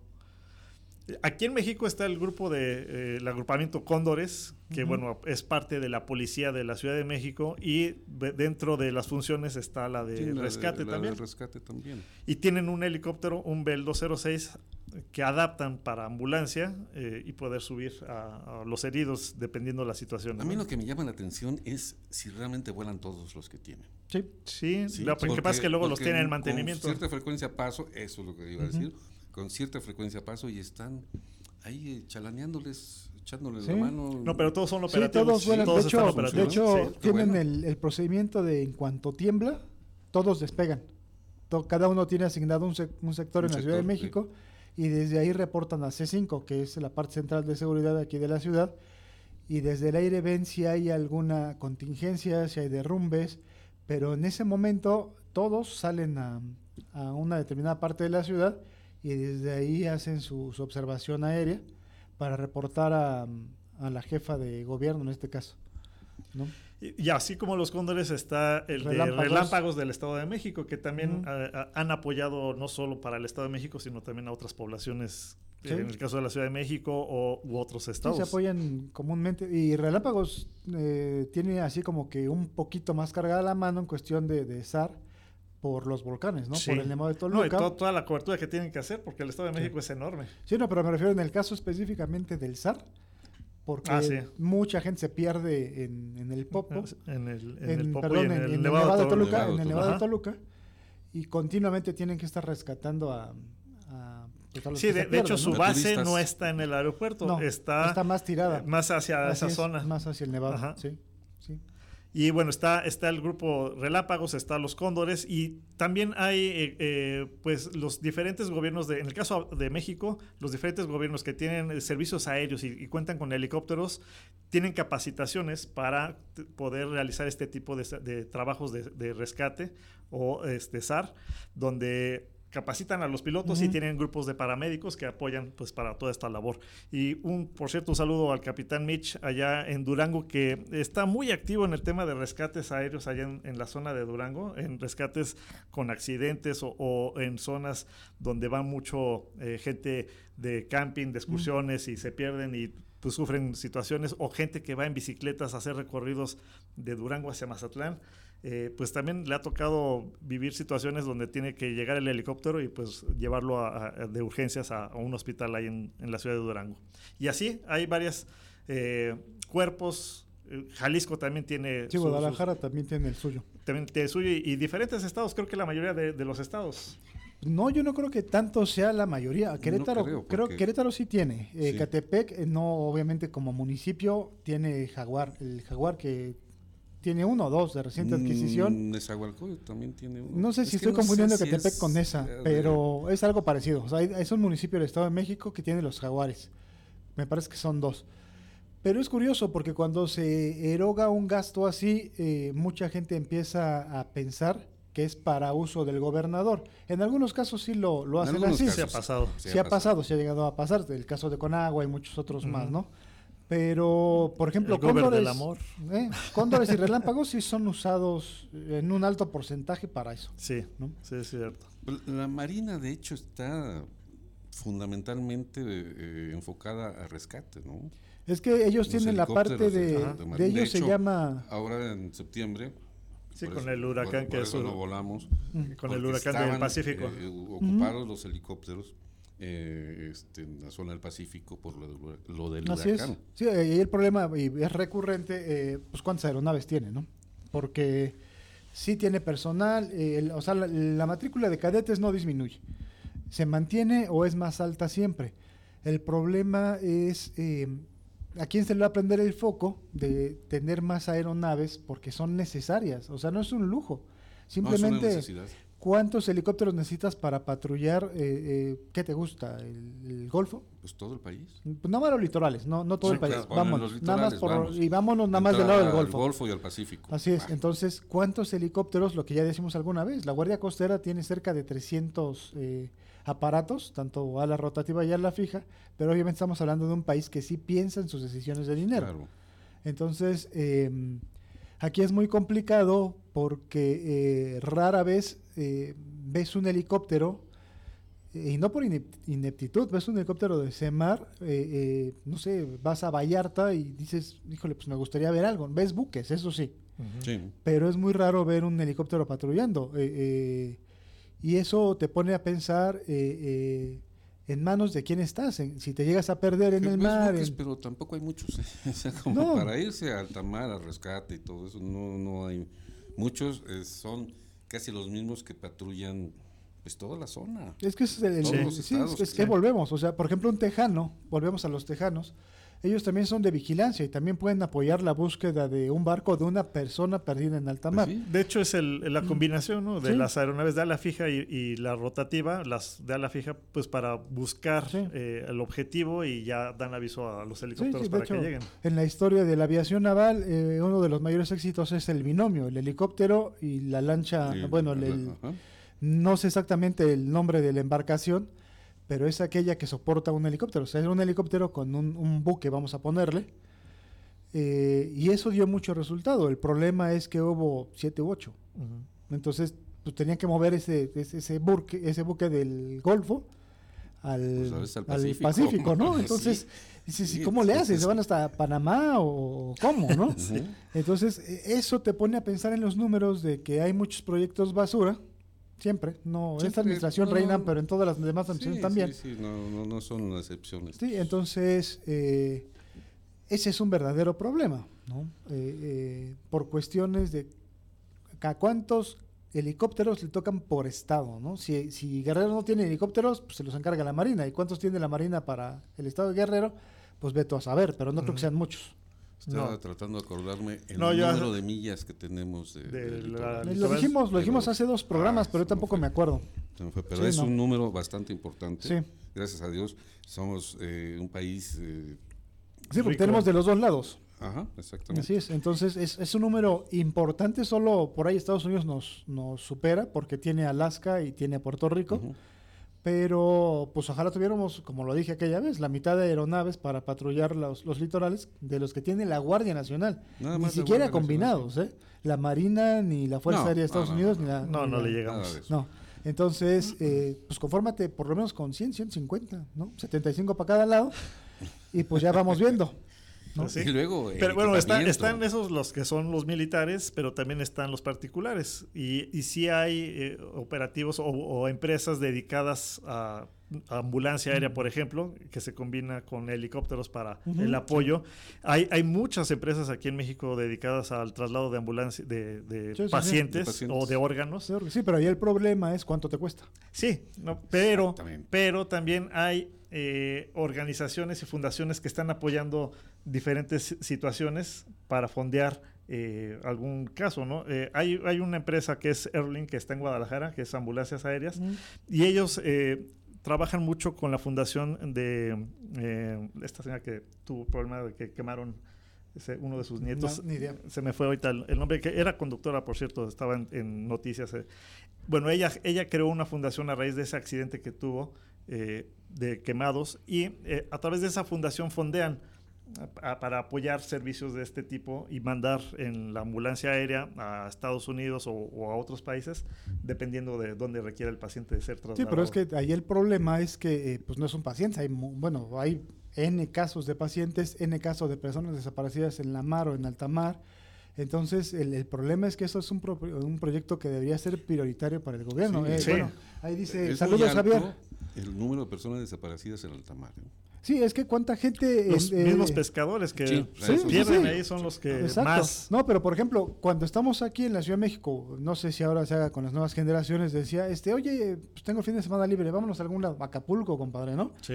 Aquí en México está el grupo de eh, el agrupamiento Cóndores, que bueno, es parte de la policía de la Ciudad de México y de- dentro de las funciones está la de Sí, la de- rescate la también. del rescate también. Y tienen un helicóptero, un Bell 206, que adaptan para ambulancia eh, y poder subir a, a los heridos dependiendo de la situación. A mí lo que me llama la atención es si realmente vuelan todos los que tienen. Sí. Sí, Sí, lo que pasa es que luego los tienen en con mantenimiento. cierta frecuencia paso, eso es lo que iba a decir, con cierta frecuencia paso y están ahí eh, chalaneándoles, echándoles Sí. la mano. No, pero todos son Sí, operativos. todos vuelan. todos de hecho, de hecho Sí. tienen bueno. el, el procedimiento de en cuanto tiembla, todos despegan. To- cada uno tiene asignado un, sec- un sector Un en la Ciudad de sector, sí. México y desde ahí reportan a C5, que es la parte central de seguridad aquí de la ciudad. Y desde el aire ven si hay alguna contingencia, si hay derrumbes, pero en ese momento todos salen a, a una determinada parte de la ciudad y desde ahí hacen su, su observación aérea para reportar a, a la jefa de gobierno en este caso. ¿no? Y, y así como los cóndores está el Relámpagos. de relámpagos del Estado de México, que también han apoyado no solo para el Estado de México, sino también a otras poblaciones, Sí. en el caso de la Ciudad de México o, u otros Sí, estados. se apoyan comúnmente. Y Relámpagos eh, tiene así como que un poquito más cargada la mano en cuestión de, de SAR por los volcanes, ¿no? Sí. Por el Nevado de No, Toluca. y to- toda la cobertura que tienen que hacer, porque el Estado de Sí. México es enorme. Sí, no, pero me refiero en el caso específicamente del SAR, porque Ah, sí. mucha gente se pierde en, en el Popo, En el, en en, el Popo perdón, y en, en, el en el Nevado Nevado de Toluca. Nevado en el Nevado de. Toluca, y continuamente tienen que estar rescatando a, a, pues, Sí, de, hecho ¿no? su base no está en el aeropuerto, No, está, está más tirada. más hacia Así esa es, zona. Más hacia el Nevado, Ajá. sí, sí. Y bueno, está, está el grupo Relápagos, está los Cóndores y también hay eh, eh, pues los diferentes gobiernos, de, en el caso de México, los diferentes gobiernos que tienen eh, servicios aéreos y, y cuentan con helicópteros, tienen capacitaciones para poder realizar este tipo de, trabajos de, de rescate o este SAR, donde capacitan a los pilotos y tienen grupos de paramédicos que apoyan pues para toda esta labor. Y un, por cierto, un saludo al capitán Mitch allá en Durango, que está muy activo en el tema de rescates aéreos allá en, en la zona de Durango, en rescates con accidentes o, o en zonas donde va mucho eh, gente de camping, de excursiones y se pierden y pues sufren situaciones o gente que va en bicicletas a hacer recorridos de Durango hacia Mazatlán. Eh, pues también le ha tocado vivir situaciones donde tiene que llegar el helicóptero y pues llevarlo a- a- de urgencias a, a un hospital ahí en, en la ciudad de Durango. Y así hay varios cuerpos. eh, Jalisco también tiene Sí, su- Guadalajara también tiene el suyo. también tiene suyo y, y diferentes estados, creo que la mayoría de, de los estados. No, yo no creo que tanto sea la mayoría. Querétaro, creo, creo, Querétaro sí tiene. Eh, Sí. Catepec, eh, no, obviamente como municipio, tiene Jaguar. El Jaguar que tiene uno o dos de reciente adquisición. Mm, Nezahualcóyotl también tiene uno. No sé Es si que estoy no confundiendo si Catepec es, con esa, eh, de- pero es algo parecido. O sea, hay- es un municipio del Estado de México que tiene los jaguares. Me parece que son dos. Pero es curioso porque cuando se eroga un gasto así, eh, mucha gente empieza a pensar que es para uso del gobernador. En algunos casos sí lo, lo En hacen algunos así. casos Sí ha pasado. Sí, ha pasado, sí ha llegado a pasar. El caso de Conagua y muchos otros más. ¿no? Pero, por ejemplo, El cóndores, del amor. ¿eh? cóndores y relámpagos sí son usados en un alto porcentaje para eso. Sí, ¿no? sí, es cierto. La Marina, de hecho, está fundamentalmente eh, enfocada a rescate, ¿no? Es que ellos Los tienen la parte de, de- de ellos De se hecho, llama Ahora en septiembre. Sí, por con eso- el huracán por- que por es eso un- no volamos. Con el huracán del Pacífico. eh, ocupados los helicópteros eh, este, en la zona del Pacífico por lo del, hura- lo del Así es. huracán. Sí, eh, y el problema, y es recurrente, eh, pues cuántas aeronaves tiene, ¿no? Porque sí tiene personal, eh, el- o sea, la, la matrícula de cadetes no disminuye. Se mantiene o es más alta siempre. El problema es eh, a quién se le va a prender el foco de tener más aeronaves porque son necesarias. O sea, no es un lujo. No, es Simplemente... una necesidad. ¿Cuántos helicópteros necesitas para patrullar? eh, eh, ¿Qué te gusta? ¿El, el Golfo? Pues todo el país. Pues nada más los litorales, no, no todo Sí, el país. claro, vámonos, los nada más por, vamos. y vámonos nada más del lado del al Golfo. Golfo y al Pacífico. Así es. Entonces, ¿cuántos helicópteros? Lo que ya decimos alguna vez, la Guardia Costera tiene cerca de 300 eh, aparatos, tanto a la rotativa y a la fija, pero obviamente estamos hablando de un país que sí piensa en sus decisiones de dinero. Claro. Entonces, eh, aquí es muy complicado porque eh, rara vez eh, ves un helicóptero, eh, y no por inep- ineptitud, ves un helicóptero de CEMAR, eh, eh, no sé, vas a Vallarta y dices, híjole, pues me gustaría ver algo. Ves buques, eso sí, Sí. pero es muy raro ver un helicóptero patrullando. eh, eh, y eso te pone a pensar eh, eh, en manos de quién estás, en- si te llegas a perder en Que el mar. buques, en- pero tampoco hay muchos. ¿eh? <laughs> O sea, como No. para irse a alta mar, a rescate y todo eso, no, no hay muchos. eh, son casi los mismos que patrullan pues toda la zona. Es que es el, sí, estados, es que volvemos, o sea, por ejemplo, un tejano, volvemos a los tejanos, ellos también son de vigilancia y también pueden apoyar la búsqueda de un barco de una persona perdida en alta mar. Pues sí. De hecho, es el- la combinación ¿no? de Sí. las aeronaves de ala fija y, y la rotativa, las de ala fija, pues para buscar Sí. eh, el objetivo y ya dan aviso a los helicópteros para hecho, que lleguen. en la historia de la aviación naval, eh, uno de los mayores éxitos es el binomio, el helicóptero y la lancha, bueno, el- el- no sé exactamente el nombre de la embarcación, pero es aquella que soporta un helicóptero. O sea, es un helicóptero con un, un buque, vamos a ponerle. Eh, y eso dio mucho resultado. El problema es que hubo siete u ocho. Entonces, pues tenían que mover ese, ese, ese buque, ese buque del Golfo al, Pues, al al Pacífico. ¿no? <laughs> Entonces, dices, ¿y Sí, cómo le haces? ¿Se van hasta Panamá o cómo, no? <laughs> Entonces, e- eso te pone a pensar en los números de que hay muchos proyectos basura, siempre, no, en esta Siempre, administración no, reinan, pero en todas las demás administraciones Sí, también. Sí, sí, no, no, no son excepciones. Sí, entonces eh, ese es un verdadero problema, ¿no? Eh, eh, por cuestiones de a cuántos helicópteros le tocan por estado, ¿no? Si, si Guerrero no tiene helicópteros, pues se los encarga la Marina. ¿Y cuántos tiene la Marina para el estado de Guerrero? Pues veto a saber, pero no creo que sean muchos. Estaba No. tratando de acordarme el No, yo- número de millas que tenemos de, la-. Lo dijimos, lo pero- dijimos hace dos programas, Ah, pero yo tampoco fue. me acuerdo. Fue, pero Sí, es no. un número bastante importante. Sí. Gracias a Dios somos eh, un país... eh, Sí, porque Rico. tenemos de los dos lados. ajá, exactamente. Así es, entonces es, es un número importante, solo por ahí Estados Unidos nos, nos supera porque tiene Alaska y tiene Puerto Rico. Pero pues ojalá tuviéramos, como lo dije aquella vez, la mitad de aeronaves para patrullar los, los litorales de los que tiene la Guardia Nacional, Nada ni siquiera Guardia combinados, ¿eh? La Marina ni la Fuerza No, Aérea de Estados no, Unidos no, ni la... No, ni no la- le llegamos. No, entonces, eh, pues confórmate por lo menos con 100, 150, ¿no? 75 para cada lado y pues ya vamos viendo. ¿No? Sí. Y luego... Pero bueno, están, esos los que son los militares, pero también están los particulares. Y, y sí hay eh, operativos o, o empresas dedicadas a, a ambulancia aérea, por ejemplo, que se combina con helicópteros para el apoyo. Hay, hay muchas empresas aquí en México dedicadas al traslado de ambulancia de, de Sí, sí, sí. pacientes, De pacientes. o de órganos. Sí, pero ahí el problema es cuánto te cuesta. Sí, no, pero, pero también hay eh, organizaciones y fundaciones que están apoyando diferentes situaciones para fondear eh, algún caso, ¿no? Eh, hay, hay una empresa que es Airlink, que está en Guadalajara, que es ambulancias aéreas, y ellos eh, trabajan mucho con la fundación de eh, esta señora que tuvo problema de que quemaron uno de sus nietos. No, ni idea. Se me fue ahorita el, el nombre, que era conductora, por cierto, estaba en, en noticias. eh. Bueno, ella, ella creó una fundación a raíz de ese accidente que tuvo eh, de quemados y a través de esa fundación fondean a- para apoyar servicios de este tipo y mandar en la ambulancia aérea a Estados Unidos o, o a otros países, dependiendo de dónde requiera el paciente de ser trasladado. Sí, pero es que ahí el problema es que eh, pues no es un paciente, hay bueno, hay N casos de pacientes, N casos de personas desaparecidas en la mar o en alta mar. Entonces, el, el problema es que eso es un, pro- un proyecto que debería ser prioritario para el gobierno. Sí. Eh, Sí. Bueno, ahí dice, Es saludos Javier. El número de personas desaparecidas en alta mar. ¿eh? Sí, es que cuánta gente... los eh, mismos eh, pescadores que Sí, se sí, pierden sí. ahí son los que Exacto. más No, pero por ejemplo, cuando estamos aquí en la Ciudad de México, no sé si ahora se haga con las nuevas generaciones, decía, este, oye, pues tengo el fin de semana libre, vámonos a algún lado, Acapulco, compadre, ¿no? Sí.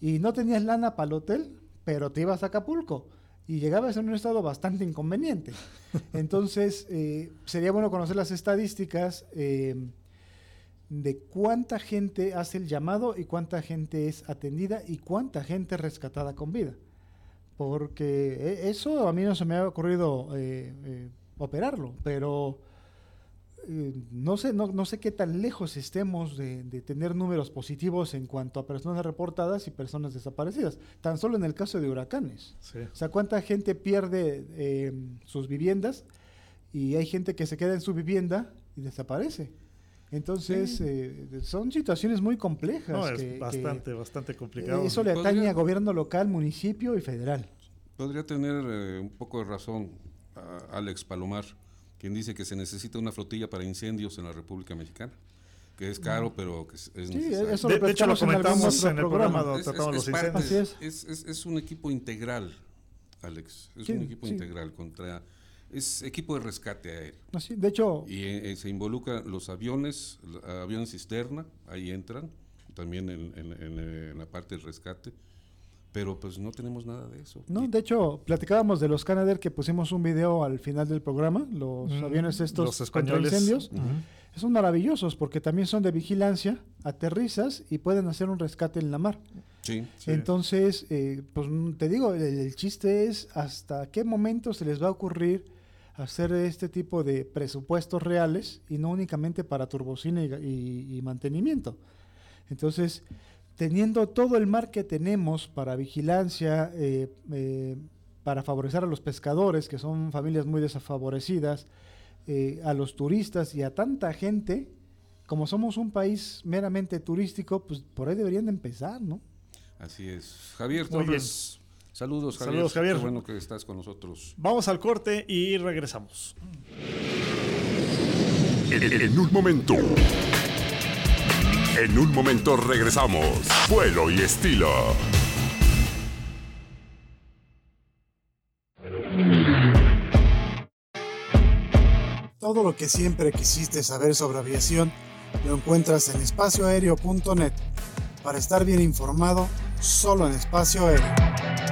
y no tenías lana para el hotel, pero te ibas a Acapulco y llegabas en un estado bastante inconveniente. <laughs> Entonces, eh, sería bueno conocer las estadísticas eh, de cuánta gente hace el llamado y cuánta gente es atendida y cuánta gente es rescatada con vida. Porque eh, eso a mí no se me ha ocurrido eh, eh, operarlo, pero eh, no sé, no, no sé qué tan lejos estemos de, de tener números positivos en cuanto a personas reportadas y personas desaparecidas. Tan solo en el caso de huracanes. Sí. O sea, cuánta gente pierde sus viviendas y hay gente que se queda en su vivienda y desaparece. Entonces, eh, son situaciones muy complejas. No, es que- que, bastante, bastante eh, complicado. eso le atañe a gobierno local, municipio y federal. Podría tener eh, un poco de razón a Alex Palomar, quien dice que se necesita una flotilla para incendios en la República Mexicana, que es caro, pero que es, Sí, necesario. eso De- lo de hecho, lo comentamos en el programa. programa donde tratamos los incendios. Es. es- es- es un equipo integral, Alex. Es Sí, un equipo sí. integral contra. Es equipo de rescate aéreo. Así, de hecho, Y eh, eh, se involucran los aviones, aviones cisterna, ahí entran, también en, en- en, eh, en la parte del rescate. pero pues no tenemos nada de eso. No, Y- de hecho, platicábamos de los Canadair que pusimos un video al final del programa, los Mm, aviones estos los contra españoles. incendios. Ujú. Son maravillosos porque también son de vigilancia, aterrizas y pueden hacer un rescate en la mar. sí, Entonces, eh, pues mm, te digo, el, el chiste es hasta qué momento se les va a ocurrir hacer este tipo de presupuestos reales y no únicamente para turbocina y, y- y mantenimiento. Entonces, teniendo todo el mar que tenemos para vigilancia, eh, eh, para favorecer a los pescadores, que son familias muy desfavorecidas, eh, a los turistas y a tanta gente, como somos un país meramente turístico, pues por ahí deberían de empezar, ¿no? así es. Javier Muy Torres, saludos Javier. Saludos, Javier. Qué bueno que estás con nosotros. Vamos al corte y regresamos. En, en un momento. En un momento regresamos. Vuelo y estilo. Todo lo que siempre quisiste saber sobre aviación lo encuentras en espacioaéreo.net. Para estar bien informado, solo en espacio aéreo.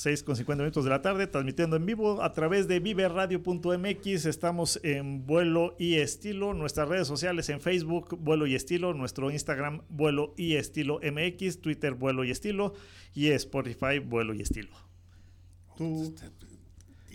6 con 50 minutos de la tarde, transmitiendo en vivo a través de viveradio.mx. Estamos en Vuelo y Estilo, nuestras redes sociales en Facebook, Vuelo y Estilo, nuestro Instagram, Vuelo y Estilo MX, Twitter, Vuelo y Estilo y Spotify, Vuelo y Estilo. Tú,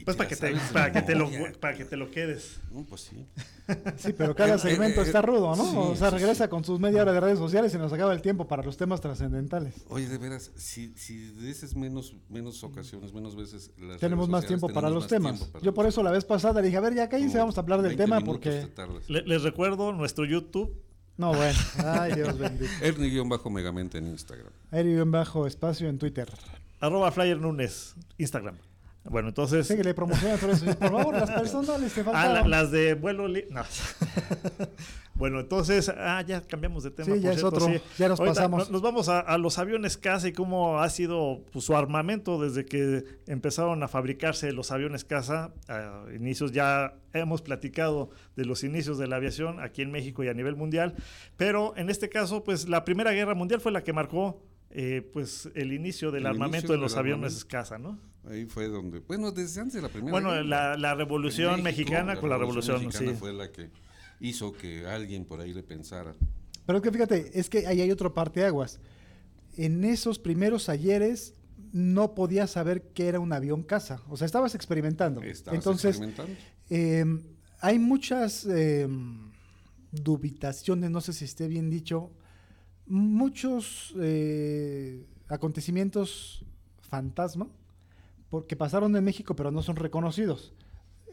pues para que, te, para, que te lo, <laughs> para que te lo quedes. No, pues sí. <laughs> Sí, pero cada Eh, eh, segmento eh, está rudo, ¿no? sí, o sea, sí, regresa con sus media hora de redes sociales y nos acaba el tiempo para los temas trascendentales. Oye, de veras, si, si dices menos, menos ocasiones, menos veces. las Tenemos redes más tiempo para los temas. para Yo por eso la vez pasada dije, a ver, ya cállense, vamos a hablar del 20 tema porque... te tardas. Le- les recuerdo nuestro YouTube, No, bueno, ay Dios <laughs> bendito. Ernie-Megamente en Instagram. Aéreo en bajo espacio en Twitter. arroba Flyer Nunes, Instagram. Bueno, entonces... Síguele promocionando todo eso. Por favor, las personales te Ah, faltaron. la- las de vuelo li- no. <laughs> bueno, entonces, ah, ya cambiamos de tema. Sí, ya por es cierto, otro. sí. Ya nos Ahorita pasamos. no- Nos vamos a, a los aviones casa y cómo ha sido pues, su armamento desde que empezaron a fabricarse los aviones casa. A inicios ya hemos platicado de los inicios de la aviación aquí en México y a nivel mundial, pero en este caso, pues la Primera Guerra Mundial fue la que marcó eh, pues el inicio del El armamento inicio de los aviones armamento. casa, ¿no? Ahí fue donde. Bueno, desde antes de la primera. Bueno, guerra. la, la revolución México, mexicana con la revolución, mexicana sí. fue la que hizo que alguien por ahí le pensara. Pero es que fíjate, es que ahí hay otro parteaguas. En esos primeros ayeres no podías saber que era un avión casa. O sea, estabas experimentando. Estabas Entonces, experimentando. eh, hay muchas eh, dubitaciones, no sé si esté bien dicho, muchos eh, acontecimientos fantasma porque pasaron en México pero no son reconocidos.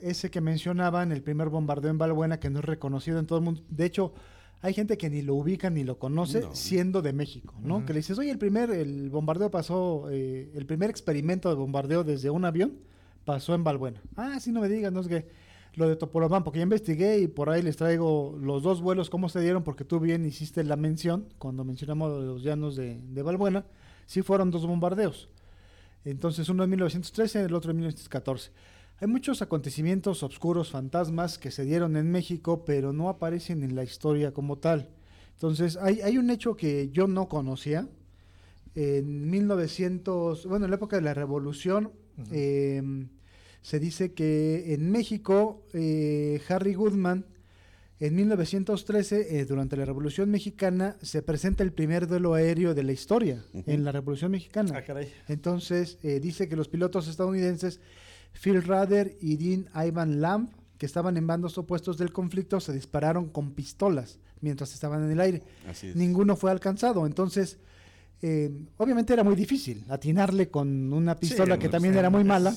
Ese que mencionaban, el primer bombardeo en Balbuena, que no es reconocido en todo el mundo. De hecho, hay gente que ni lo ubica ni lo conoce No. siendo de México, ¿no? Que le dices, oye, el primer, el bombardeo pasó, eh, el primer experimento de bombardeo desde un avión pasó en Balbuena. Ah, sí, no me digas, no es que lo de Topolobampo, porque ya investigué y por ahí les traigo los dos vuelos, cómo se dieron, porque tú bien hiciste la mención, cuando mencionamos los llanos de, de Balbuena, sí fueron dos bombardeos. Entonces, uno en 1913 y el otro en 1914. Hay muchos acontecimientos oscuros, fantasmas, que se dieron en México, pero no aparecen en la historia como tal. Entonces, hay, hay un hecho que yo no conocía. En 1900, bueno, en la época de la Revolución, eh, se dice que en México, eh, Harry Goodman En 1913, eh, durante la Revolución Mexicana, se presenta el primer duelo aéreo de la historia en la Revolución Mexicana. Ah, caray. Entonces, eh, dice que los pilotos estadounidenses Phil Rader y Dean Ivan Lamb, que estaban en bandos opuestos del conflicto, se dispararon con pistolas mientras estaban en el aire. Así es. Ninguno fue alcanzado. Entonces, eh, obviamente era muy difícil atinarle con una pistola que también era muy mala.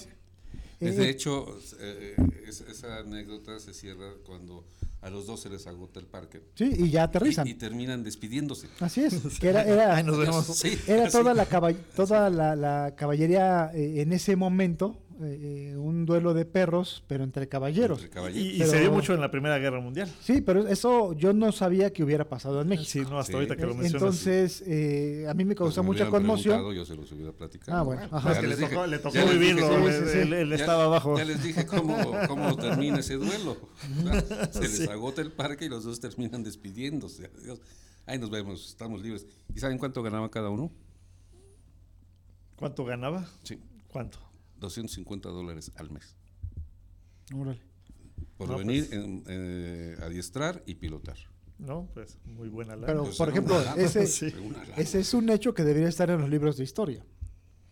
Es, Eh, de hecho, eh, es- esa anécdota se cierra cuando a los dos se les agota el parque. Sí, y ya aterrizan. y terminan despidiéndose. Así es, <laughs> que era, era, nos vemos. Sí, era <laughs> toda, la, caball- toda la, la caballería eh, en ese momento, eh, eh, un duelo de perros, pero entre caballeros. Entre Y, caballeros. y Pero- se dio mucho en la Primera Guerra Mundial. Sí, pero eso yo no sabía que hubiera pasado en México. Sí, no, hasta Sí. ahorita que lo Eh, mencionas. Entonces, eh, a mí me Pues causó me mucha conmoción. Yo se los hubiera platicado. Ah, bueno, ajá. es que les le dije- tocó, le tocó ya les dije vivirlo, sí, él, sí. él- él ya- estaba abajo. Ya les dije cómo, cómo termina ese duelo. <laughs> Se les Sí. agota el parque y los dos terminan despidiéndose. Adiós. Ahí nos vemos, estamos libres. ¿Y saben cuánto ganaba cada uno? ¿Cuánto ganaba? Sí, ¿Cuánto? 250 dólares al mes. Órale. Por No, venir en, eh, adiestrar y pilotar. No, pues muy buena la. Pero, Pues por ejemplo, lana. ese, Sí. Lana. ese es un hecho que debería estar en los libros de historia.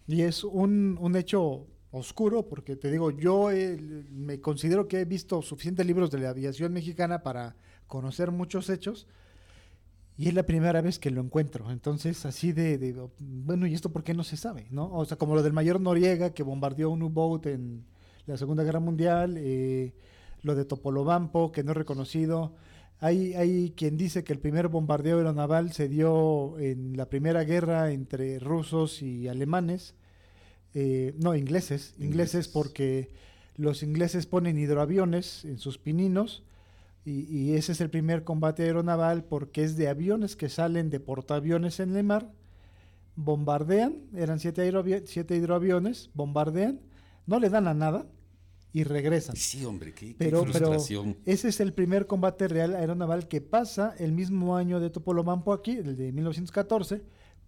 Y es un, un hecho oscuro, porque te digo, yo eh, me considero que he visto suficientes libros de la aviación mexicana para conocer muchos hechos. Y es la primera vez que lo encuentro. Entonces, así de, de, bueno, ¿y esto por qué no se sabe? ¿no? O sea, como lo del mayor Noriega que bombardeó un U-boat en la Segunda Guerra Mundial, eh, lo de Topolobampo, que no es reconocido. Hay, hay quien dice que el primer bombardeo aeronaval se dio en la Primera Guerra entre rusos y alemanes. Eh, no, ingleses, ingleses, Ingleses. porque los ingleses ponen hidroaviones en sus pininos y, y ese es el primer combate aeronaval porque es de aviones que salen de portaaviones en el mar, bombardean, eran siete, aeroavi- siete hidroaviones, bombardean, no le dan a nada y regresan. Sí, hombre, qué, qué Pero, pero frustración. ese es el primer combate real aeronaval que pasa el mismo año de Topolobampo aquí, el de 1914,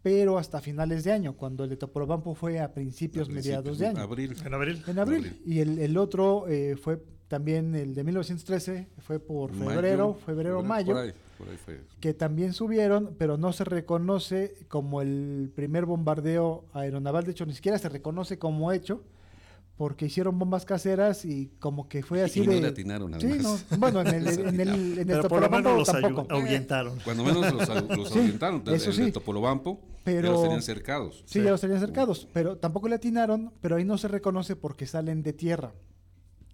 pero hasta finales de año, cuando el de Topolobampo fue a principios, A mediados de año. Abril. En abril. En abril. Abril. Y el, el otro eh, fue también el de 1913, fue por Mayo, febrero, febrero, mayo, Por ahí, por ahí fue. que también subieron, pero no se reconoce como el primer bombardeo aeronaval, de hecho ni siquiera se reconoce como hecho, porque hicieron bombas caseras y como que fue así Y no de... le atinaron, Sí, además. no, bueno, en <laughs> el, en el, en el Pero por lo Topolobampo menos los tampoco. ahuyentaron. Cuando menos los, los Sí, ahuyentaron. eso el sí. de Topolobampo, Pero- pero los tenían cercados. Sí, ya los tenían cercados, pero tampoco le atinaron, pero ahí no se reconoce porque salen de tierra.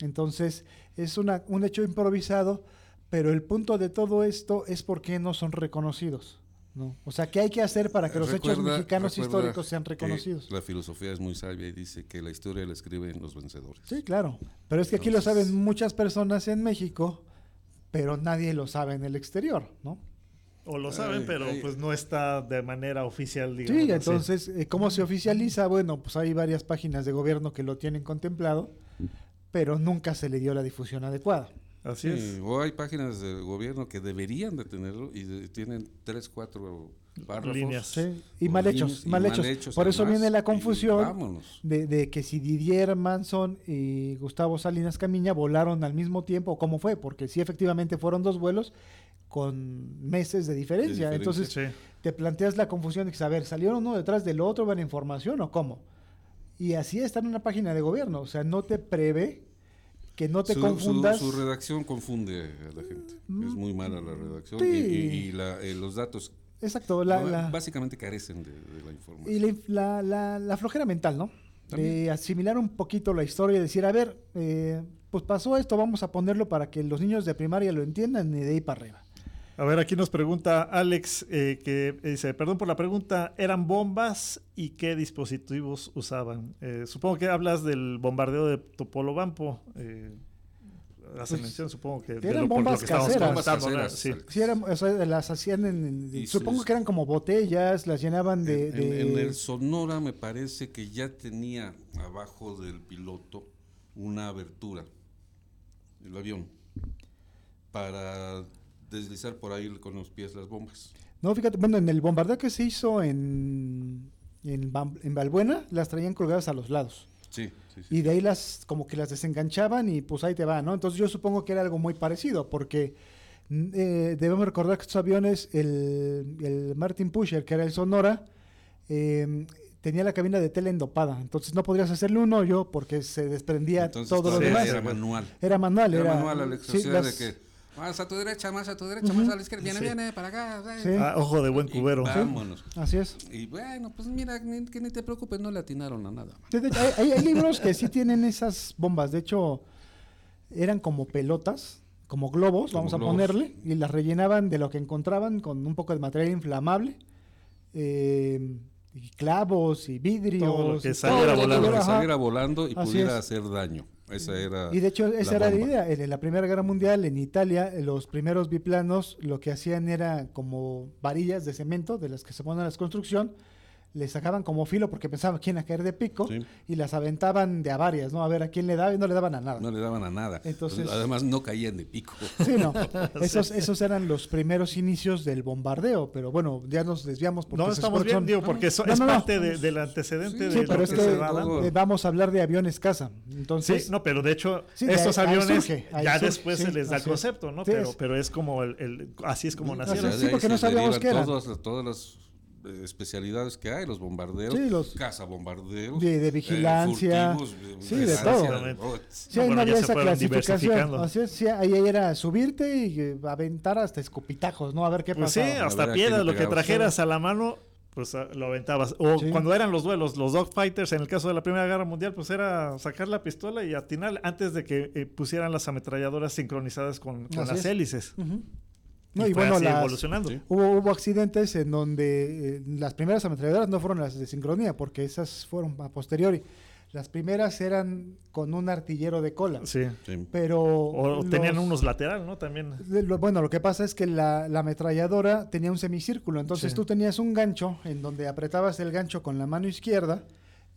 Entonces, es una, un hecho improvisado, pero el punto de todo esto es por qué no son reconocidos. ¿no? O sea, ¿qué hay que hacer para que los hechos mexicanos históricos sean reconocidos? La filosofía es muy sabia y dice que la historia la escriben los vencedores. Sí, claro. Pero es que aquí lo saben muchas personas en México, pero nadie lo sabe en el exterior, ¿no? O lo saben, Ay, pero ay. pues no está de manera oficial, digamos. Sí, entonces, eh, ¿cómo se oficializa? Bueno, pues hay varias páginas de gobierno que lo tienen contemplado, pero nunca se le dio la difusión adecuada. Así Sí, es. o hay páginas del gobierno que deberían de tenerlo y de- tienen tres, cuatro párrafos. Líneas. Sí, y mal líneas, hechos, y mal hechos. Por eso viene la confusión de, de que si Didier Manson y Gustavo Salinas Camiña volaron al mismo tiempo, ¿cómo fue? Porque sí, efectivamente fueron dos vuelos con meses de diferencia. De diferencia. Entonces, Sí. te planteas la confusión de que, a ver, ¿salieron uno detrás del otro la información o cómo? Y así está en una página de gobierno, o sea, no te prevé que no te Su- confundas. Su, redacción confunde a la gente. Es muy mala la redacción Sí. y, y- y la- eh, los datos Exacto, la, no, la- básicamente carecen de, de la información. y la, flojera mental, ¿no? También. De asimilar un poquito la historia y decir, a ver, eh, pues pasó esto, vamos a ponerlo para que los niños de primaria lo entiendan y de ahí para arriba. A ver, aquí nos pregunta Alex, eh, que dice, perdón por la pregunta, ¿eran bombas y qué dispositivos usaban? Eh, supongo que hablas del bombardeo de Topolobampo. Eh, hace Pues, mención, supongo que... eran bombas que estábamos caseras. caseras, Sí, eran, o sea, las hacían en, supongo sus- que eran como botellas, las llenaban de... En, de- en- en el Sonora me parece que ya tenía abajo del piloto una abertura, el avión, para deslizar por ahí con los pies las bombas. No, fíjate, bueno, en el bombardeo que se hizo en, en, en Balbuena, las traían colgadas a los lados. Sí, sí, sí. Y de ahí las, como que las desenganchaban y pues ahí te va, ¿no? Entonces yo supongo que era algo muy parecido, porque Mm, eh, debemos recordar que estos aviones, el, el Martin Pusher, que era el Sonora, eh, tenía la cabina de tela endopada, entonces no podrías hacerle un hoyo porque se desprendía Entonces todo lo demás. Era manual. Era manual, Era era, manual, Alex. sí, las- de que más a tu derecha, más a tu derecha, más a la izquierda. Viene, Sí. viene, para acá. Sí. Ah, ojo de buen Y cubero. vámonos. Así es. Y bueno, pues mira, ni- que ni te preocupes, no le atinaron a nada. De hecho, hay, hay- hay libros que sí tienen esas bombas. De hecho, eran como pelotas, como globos, Como vamos a ponerle, y las rellenaban de lo que encontraban con un poco de material inflamable. eh, y clavos y vidrios. Todo lo que y saliera todo volando. hubiera, Que ajá. saliera volando y Así pudiera es. hacer daño. Esa era. Y de hecho, esa era la idea. En la Primera Guerra Mundial, en Italia, los primeros biplanos lo que hacían era como varillas de cemento de las que se ponen a la construcción, le sacaban como filo porque pensaban que iban a caer de pico Sí. y las aventaban de a varias, ¿no? A ver a quién le daba y no le daban a nada. No le daban a nada. Entonces- Además, no caían de pico. Sí, no. <laughs> Esos, esos eran los primeros inicios del bombardeo, pero bueno, ya nos desviamos porque No, estamos bien, son- digo, porque eso No, es no, no. parte de- del antecedente Sí, de Sí, pero que es que se daba. todo- eh, vamos a hablar de aviones casa. Entonces, Sí, no, pero de hecho, de estos ahí aviones surge, ahí ya surge, después sí, se les da el concepto, ¿no? Sí, pero, es. pero es como el, el- así es como nacieron. sí, porque no sabíamos qué eran. Las eh, especialidades que hay, los bombarderos, Sí, los- cazabombarderos, de- de eh, vigilancia, furtivos, eh, sí, de todo. Sí, Bueno, no ya se esa clasificación. Así es, sí, ahí era subirte y eh, aventar hasta escopitajos, ¿no? A ver qué Pues sí, hasta piedras, lo que trajeras a la mano, pues ah, lo aventabas. O Sí. cuando eran los duelos, los dogfighters, en el caso de la Primera Guerra Mundial, pues era sacar la pistola y atinar antes de que eh, pusieran las ametralladoras sincronizadas con, las es. hélices. Ujú. No, y, y fue bueno, así las- evolucionando. Sí. hubo, hubo accidentes en donde eh, las primeras ametralladoras no fueron las de sincronía, porque esas fueron a posteriori. Las primeras eran con un artillero de cola. Sí. sí. Pero. O tenían unos lateral, ¿no? También. lo- bueno, lo que pasa es que la, la ametralladora tenía un semicírculo, entonces Sí. tú tenías un gancho en donde apretabas el gancho con la mano izquierda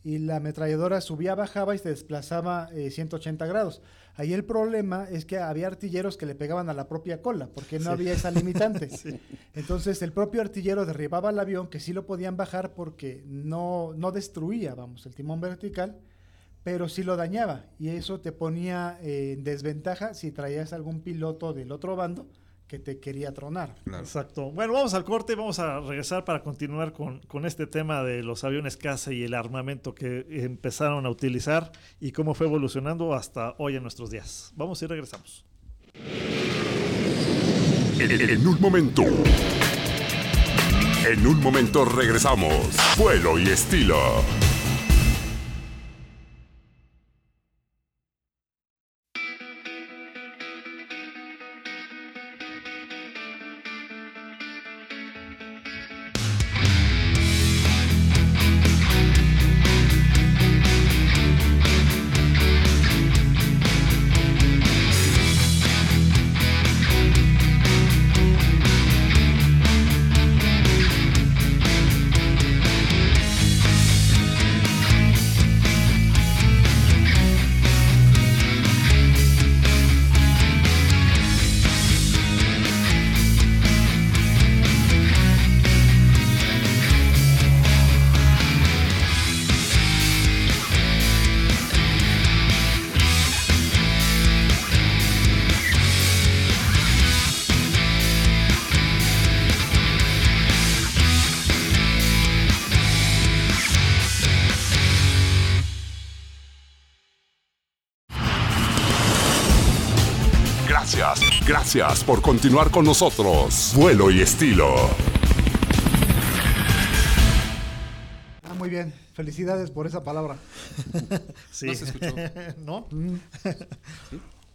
y la ametralladora subía, bajaba y se desplazaba eh, 180 grados. Ahí el problema es que había artilleros que le pegaban a la propia cola, porque no Sí. había esa limitante. <laughs> Entonces el propio artillero derribaba el avión, que sí lo podían bajar porque no, no destruía, vamos, el timón vertical, pero sí lo dañaba. Y eso te ponía eh, en desventaja si traías algún piloto del otro bando que te quería tronar. Claro. Exacto. Bueno, vamos al corte, vamos a regresar para continuar con, con este tema de los aviones caza y el armamento que empezaron a utilizar y cómo fue evolucionando hasta hoy en nuestros días. Vamos y regresamos. En, en un momento. En un momento regresamos. Vuelo y estilo. Gracias por continuar con nosotros. Vuelo y estilo. Ah, muy bien. Felicidades por esa palabra. <laughs> Sí. No se escuchó. <laughs> ¿No? Mm.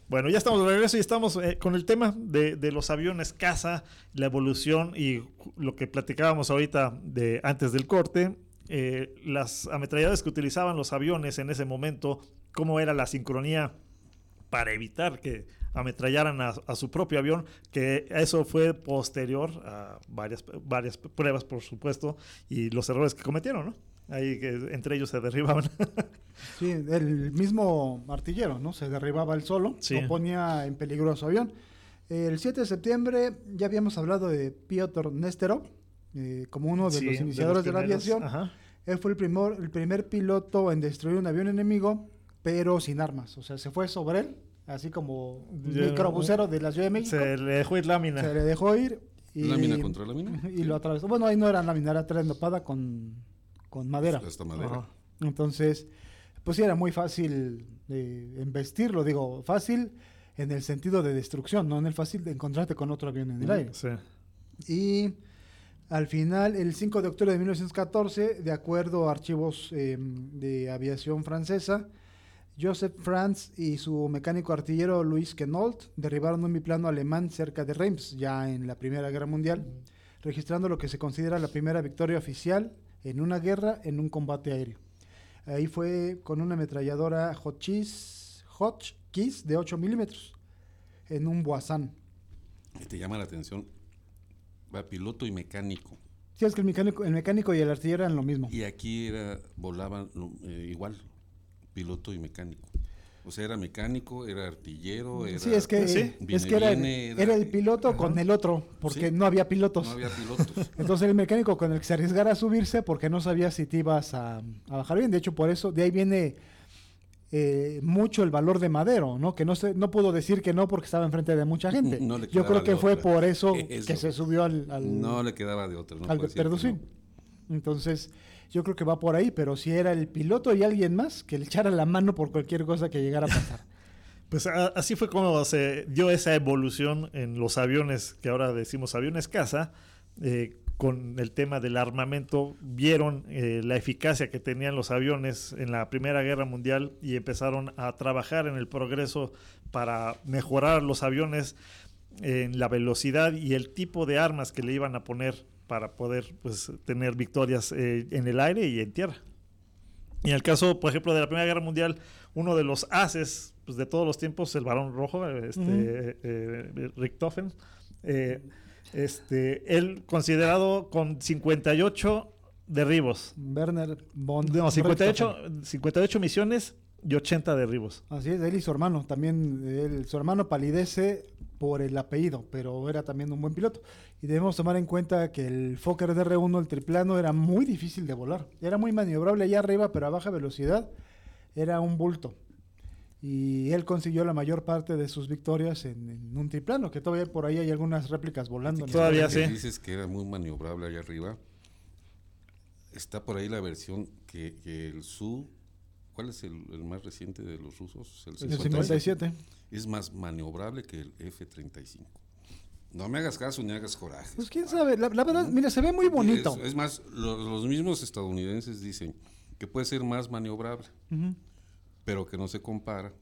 Bueno, ya estamos de regreso y estamos eh, con el tema de, de los aviones caza, la evolución y lo que platicábamos ahorita de antes del corte, eh, las ametralladoras que utilizaban los aviones en ese momento, cómo era la sincronía para evitar que ametrallaran a, a su propio avión, que eso fue posterior a varias, varias pruebas, por supuesto, y los errores que cometieron, ¿no? Ahí que entre ellos se derribaban. <laughs> Sí, el mismo artillero, ¿no? Se derribaba el solo, Sí. no ponía en peligro a su avión. El 7 de septiembre ya habíamos hablado de Piotr Nesterov eh, como uno de Sí, los iniciadores de, la primeros, aviación. ajá. Él fue el primer, el primer piloto en destruir un avión enemigo, pero sin armas. O sea, se fue sobre él así como microbusero de la Ciudad de México. Se le dejó ir lámina. Se le dejó ir. Y, Lámina contra lámina. <laughs> Y lo atravesó. Bueno, ahí no era lámina, era trenopada con, con madera. Hasta madera. Ajá. Entonces, pues sí, era muy fácil de embestirlo. Digo, fácil en el sentido de destrucción, no en el fácil de encontrarte con otro avión en el aire. Sí. Y al final, el 5 de octubre de 1914, de acuerdo a archivos eh, de aviación francesa, Joseph Franz y su mecánico artillero Louis Quenault derribaron un biplano alemán cerca de Reims, ya en la Primera Guerra Mundial, registrando lo que se considera la primera victoria oficial en una guerra en un combate aéreo. Ahí fue con una ametralladora Hotchkiss, de 8 milímetros en un Boissan. Y te llama la atención, va piloto y mecánico. Sí, es que el mecánico, el mecánico y el artillero eran lo mismo. Y aquí era, volaban eh, igual, piloto y mecánico. O sea, era mecánico, era artillero, era... Sí, es que, Sí. eh, Viene, es que era, viene, era era- el piloto con el otro, porque Sí. no había pilotos. No había pilotos. <laughs> Entonces el mecánico con el que se arriesgara a subirse porque no sabía si te ibas a, a bajar bien. De hecho, por eso, de ahí viene eh, mucho el valor de Madero, ¿no? Que no se, no pudo decir que no porque estaba enfrente de mucha gente. <laughs> No le Yo creo que fue otra. por eso, <laughs> Eso. que se subió al, al, no le quedaba de otro. No al. Entonces, yo creo que va por ahí, pero si era el piloto y alguien más, que le echara la mano por cualquier cosa que llegara a pasar. <laughs> Pues así fue como se dio esa evolución en los aviones, que ahora decimos aviones caza, eh, con el tema del armamento, vieron eh, la eficacia que tenían los aviones en la Primera Guerra Mundial y empezaron a trabajar en el progreso para mejorar los aviones en la velocidad y el tipo de armas que le iban a poner para poder pues, tener victorias eh, en el aire y en tierra. Y en el caso, por ejemplo, de la Primera Guerra Mundial, uno de los haces pues, de todos los tiempos, el varón rojo, este, Ujú. eh, Richtofen, eh, este, él considerado con 58 derribos. Werner von No, 58, Richthofen. 58 misiones y 80 derribos. Así es, él y su hermano. También él- su hermano palidece por el apellido, pero era también un buen piloto. Y debemos tomar en cuenta que el Fokker DR1, el triplano, era muy difícil de volar. Era muy maniobrable allá arriba, pero a baja velocidad era un bulto. Y él consiguió la mayor parte de sus victorias en, en un triplano, que todavía por ahí hay algunas réplicas volando. ¿no? Todavía sí. Dices que era muy maniobrable allá arriba. Está por ahí la versión que, que el Su, ¿cuál es el, el más reciente de los rusos? El 57. Es más maniobrable que el F-35. No me hagas caso ni hagas coraje. Pues quién sabe, la, la verdad, mira, se ve muy bonito. Es, es más, lo- los mismos estadounidenses dicen que puede ser más maniobrable, pero que no se compara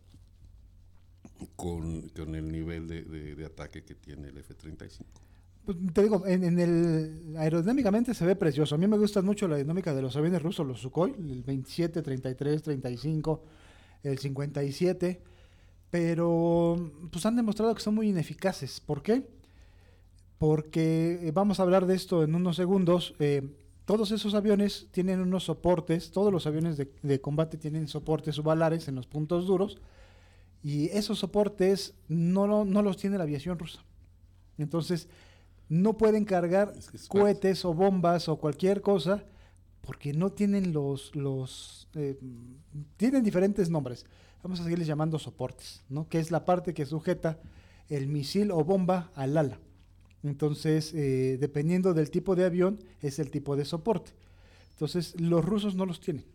con, con el nivel de, de- de ataque que tiene el F-35. Pues, te digo, en, en el aerodinámicamente se ve precioso. A mí me gusta mucho la dinámica de los aviones rusos, los Sukhoi, el 27, 33, 35, el 57, pero pues han demostrado que son muy ineficaces. ¿Por qué? Porque eh, vamos a hablar de esto en unos segundos. eh, todos esos aviones tienen unos soportes, todos los aviones de, de combate tienen soportes subalares en los puntos duros, y esos soportes no, lo- no los tiene la aviación rusa. Entonces, no pueden cargar Es que es cohetes o bombas o cualquier cosa porque no tienen los... los eh, tienen diferentes nombres. Vamos a seguirles llamando soportes, ¿no? Que es la parte que sujeta el misil o bomba al ala. Entonces, eh, dependiendo del tipo de avión, es el tipo de soporte. Entonces, los rusos no los tienen.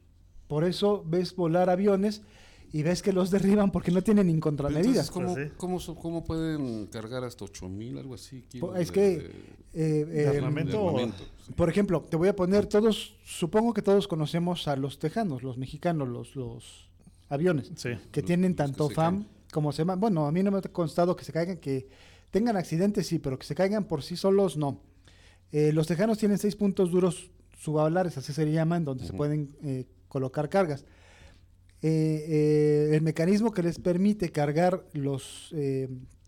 Por eso ves volar aviones y ves que los <laughs> derriban porque no tienen ni contramedidas. Entonces, ¿cómo, Pues cómo, pueden cargar hasta 8000, algo así? es de- que, de- Eh, ¿De eh, armamento? de armamento, sí. Por ejemplo, te voy a poner todos, supongo que todos conocemos a los tejanos, los mexicanos, los, los aviones, Sí. que Los- tienen los que tanto se FAM caen. como SEMA. Bueno, a mí no me ha constado que se caigan, que tengan accidentes, sí, pero que se caigan por sí solos, no. Eh, los tejanos tienen seis puntos duros subalares, así se le llaman, donde se pueden eh, colocar cargas. Eh, el mecanismo que les permite cargar los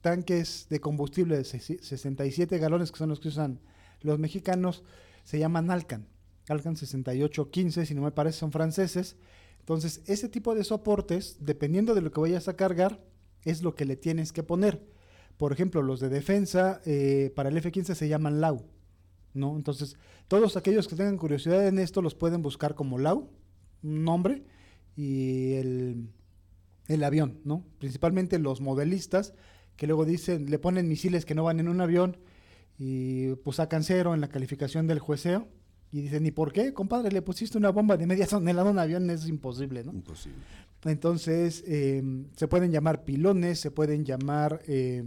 tanques de combustible de sesi- 67 galones, que son los que usan los mexicanos, se llaman Alcan. Alcan 6815, si no me parece, son franceses. Entonces, ese tipo de soportes, dependiendo de lo que vayas a cargar, es lo que le tienes que poner. Por ejemplo, los de defensa eh, para el F-15 se llaman LAU. ¿no? Entonces, todos aquellos que tengan curiosidad en esto los pueden buscar como LAU, un nombre, y el, el avión, ¿no? Principalmente los modelistas que luego dicen, le ponen misiles que no van en un avión y pues sacan cero en la calificación del jueceo. Y dicen, ¿y por qué? Compadre, le pusiste una bomba de media tonelada a un avión, es imposible, ¿no? Imposible. Entonces, eh, se pueden llamar pilones, se pueden llamar eh,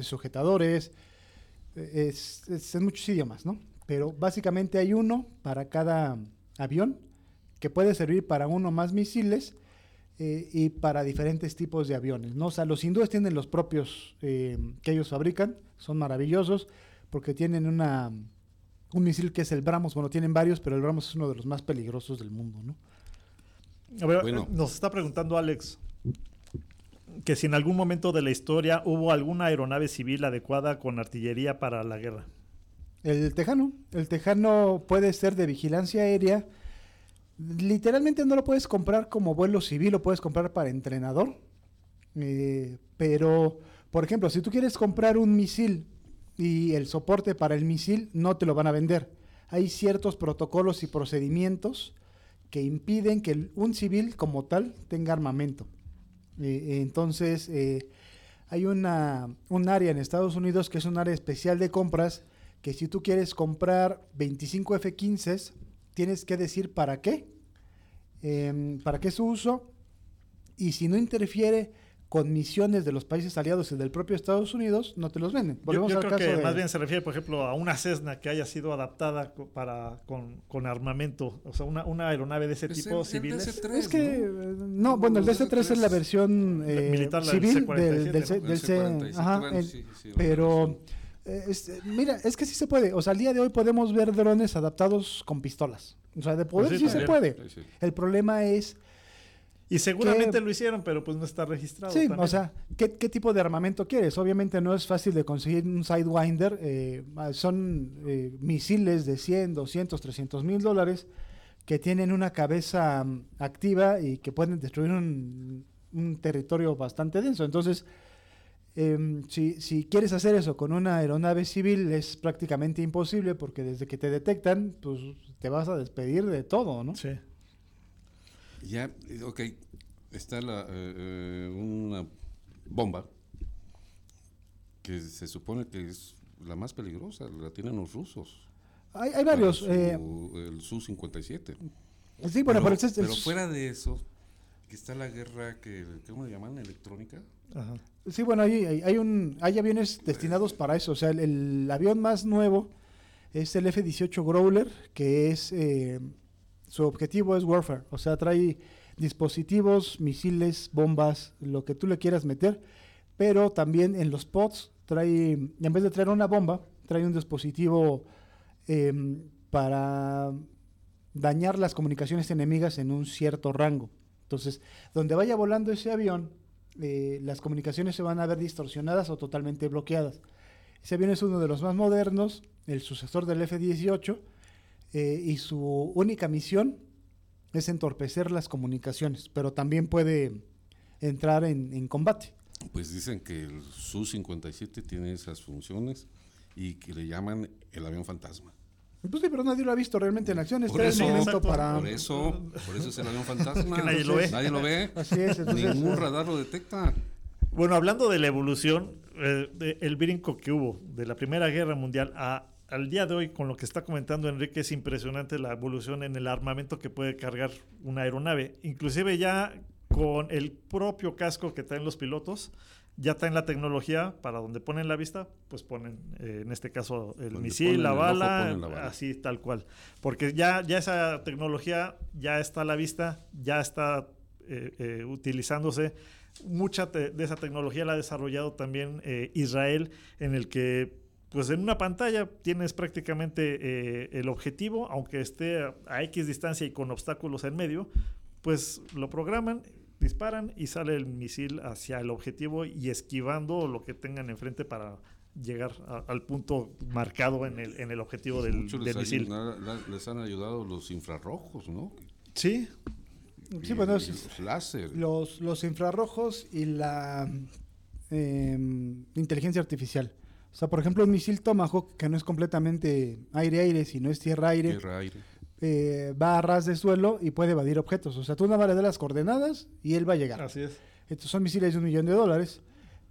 sujetadores, es, en muchos idiomas, ¿no? Pero básicamente hay uno para cada avión que puede servir para uno más misiles eh, y para diferentes tipos de aviones, ¿no? O sea, los hindúes tienen los propios eh, que ellos fabrican, son maravillosos porque tienen una un misil que es el Brahmos, bueno, tienen varios, pero el Brahmos es uno de los más peligrosos del mundo, ¿no? A ver, Bueno. eh, nos está preguntando Alex que si en algún momento de la historia hubo alguna aeronave civil adecuada con artillería para la guerra. El tejano, el tejano puede ser de vigilancia aérea. Literalmente no lo puedes comprar como vuelo civil, lo puedes comprar para entrenador. Eh, pero, por ejemplo, si tú quieres comprar un misil y el soporte para el misil, no te lo van a vender. Hay ciertos protocolos y procedimientos que impiden que un civil como tal tenga armamento. Eh, entonces, eh, hay una, un área en Estados Unidos que es un área especial de compras que si tú quieres comprar 25 F-15s, tienes que decir para qué, em, para qué su uso, y si no interfiere con misiones de los países aliados y del propio Estados Unidos, no te los venden. Yo, Volvemos yo al creo caso que de- más bien se refiere, por ejemplo, a una Cessna que haya sido adaptada para, con, con armamento, o sea, una, una aeronave de ese Es tipo el- el civil. DC-3, Es que, ¿no? eh, no, bueno, el Los DC-3 es la versión eh, Militar, la civil C-47, del, del. C- El del C- C-47, ajá, bueno, el- sí, sí, pero eh, mira, es que sí se puede. O sea, al día de hoy podemos ver drones adaptados con pistolas. O sea, de poder Pues sí, sí, se puede. Sí, sí. El problema es, Y seguramente que- lo hicieron, pero pues no está registrado. sí, también. o sea, ¿qué, qué tipo de armamento quieres? Obviamente no es fácil de conseguir un Sidewinder. eh, son eh, misiles de 100, 200, 300 mil dólares que tienen una cabeza mm, activa y que pueden destruir un, un territorio bastante denso. Entonces, em, si, si quieres hacer eso con una aeronave civil es prácticamente imposible porque desde que te detectan, pues te vas a despedir de todo, ¿no? Sí. Ya, ok, está la, eh, eh, una bomba que se supone que es la más peligrosa, la tienen los rusos. Hay, hay varios. Para eh, su- el Su-57. sí, bueno, pero, pero, es pero fuera de eso, que está la guerra que, ¿cómo le llaman? Electrónica. Ajá. Sí, bueno, hay, hay, hay un, hay aviones destinados para eso. O sea, el, el avión más nuevo es el F-18 Growler, que es, eh, su objetivo es warfare. O sea, trae dispositivos, misiles, bombas, lo que tú le quieras meter. Pero también en los pods trae, en vez de traer una bomba, trae un dispositivo em, para dañar las comunicaciones enemigas en un cierto rango. Entonces, donde vaya volando ese avión, eh, las comunicaciones se van a ver distorsionadas o totalmente bloqueadas. Ese avión es uno de los más modernos, el sucesor del F-18, eh, y su única misión es entorpecer las comunicaciones, pero también puede entrar en, en combate. Pues dicen que el Su-57 tiene esas funciones y que le llaman el avión fantasma. Pues sí, pero nadie lo ha visto realmente en acción. Por Este es el eso, para... Por eso, por eso es el avión fantasma. <laughs> Que nadie lo ve. Nadie lo ve. Así es, entonces, Ningún eh, radar lo detecta. Bueno, hablando de la evolución, eh, de- el brinco que hubo de la Primera Guerra Mundial a, al día de hoy, con lo que está comentando Enrique, es impresionante la evolución en el armamento que puede cargar una aeronave. Inclusive ya con el propio casco que traen los pilotos, ya traen la tecnología para donde ponen la vista, pues ponen, eh, en este caso, el Donde misil, la el bala, la bala. así tal cual. Porque ya, ya esa tecnología ya está a la vista, ya está eh, eh, utilizándose. Mucha de esa tecnología la ha desarrollado también Israel, en el que, pues en una pantalla tienes prácticamente eh, el objetivo, aunque esté a, a X distancia y con obstáculos en medio, pues lo programan, disparan y sale el misil hacia el objetivo y esquivando lo que tengan enfrente para llegar a- al punto marcado en el, en el objetivo del, Mucho del les, misil. ayuda- les han ayudado los infrarrojos, ¿no? Sí, Sí, bueno, los láser. los, los infrarrojos y la em, inteligencia artificial. O sea, por ejemplo, un misil Tomahawk, que no es completamente aire-aire, sino es tierra-aire, tierra, aire. eh, va a ras de suelo y puede evadir objetos. O sea, tú nada más le das las coordenadas y él va a llegar. Así es. Estos son misiles de un millón de dólares,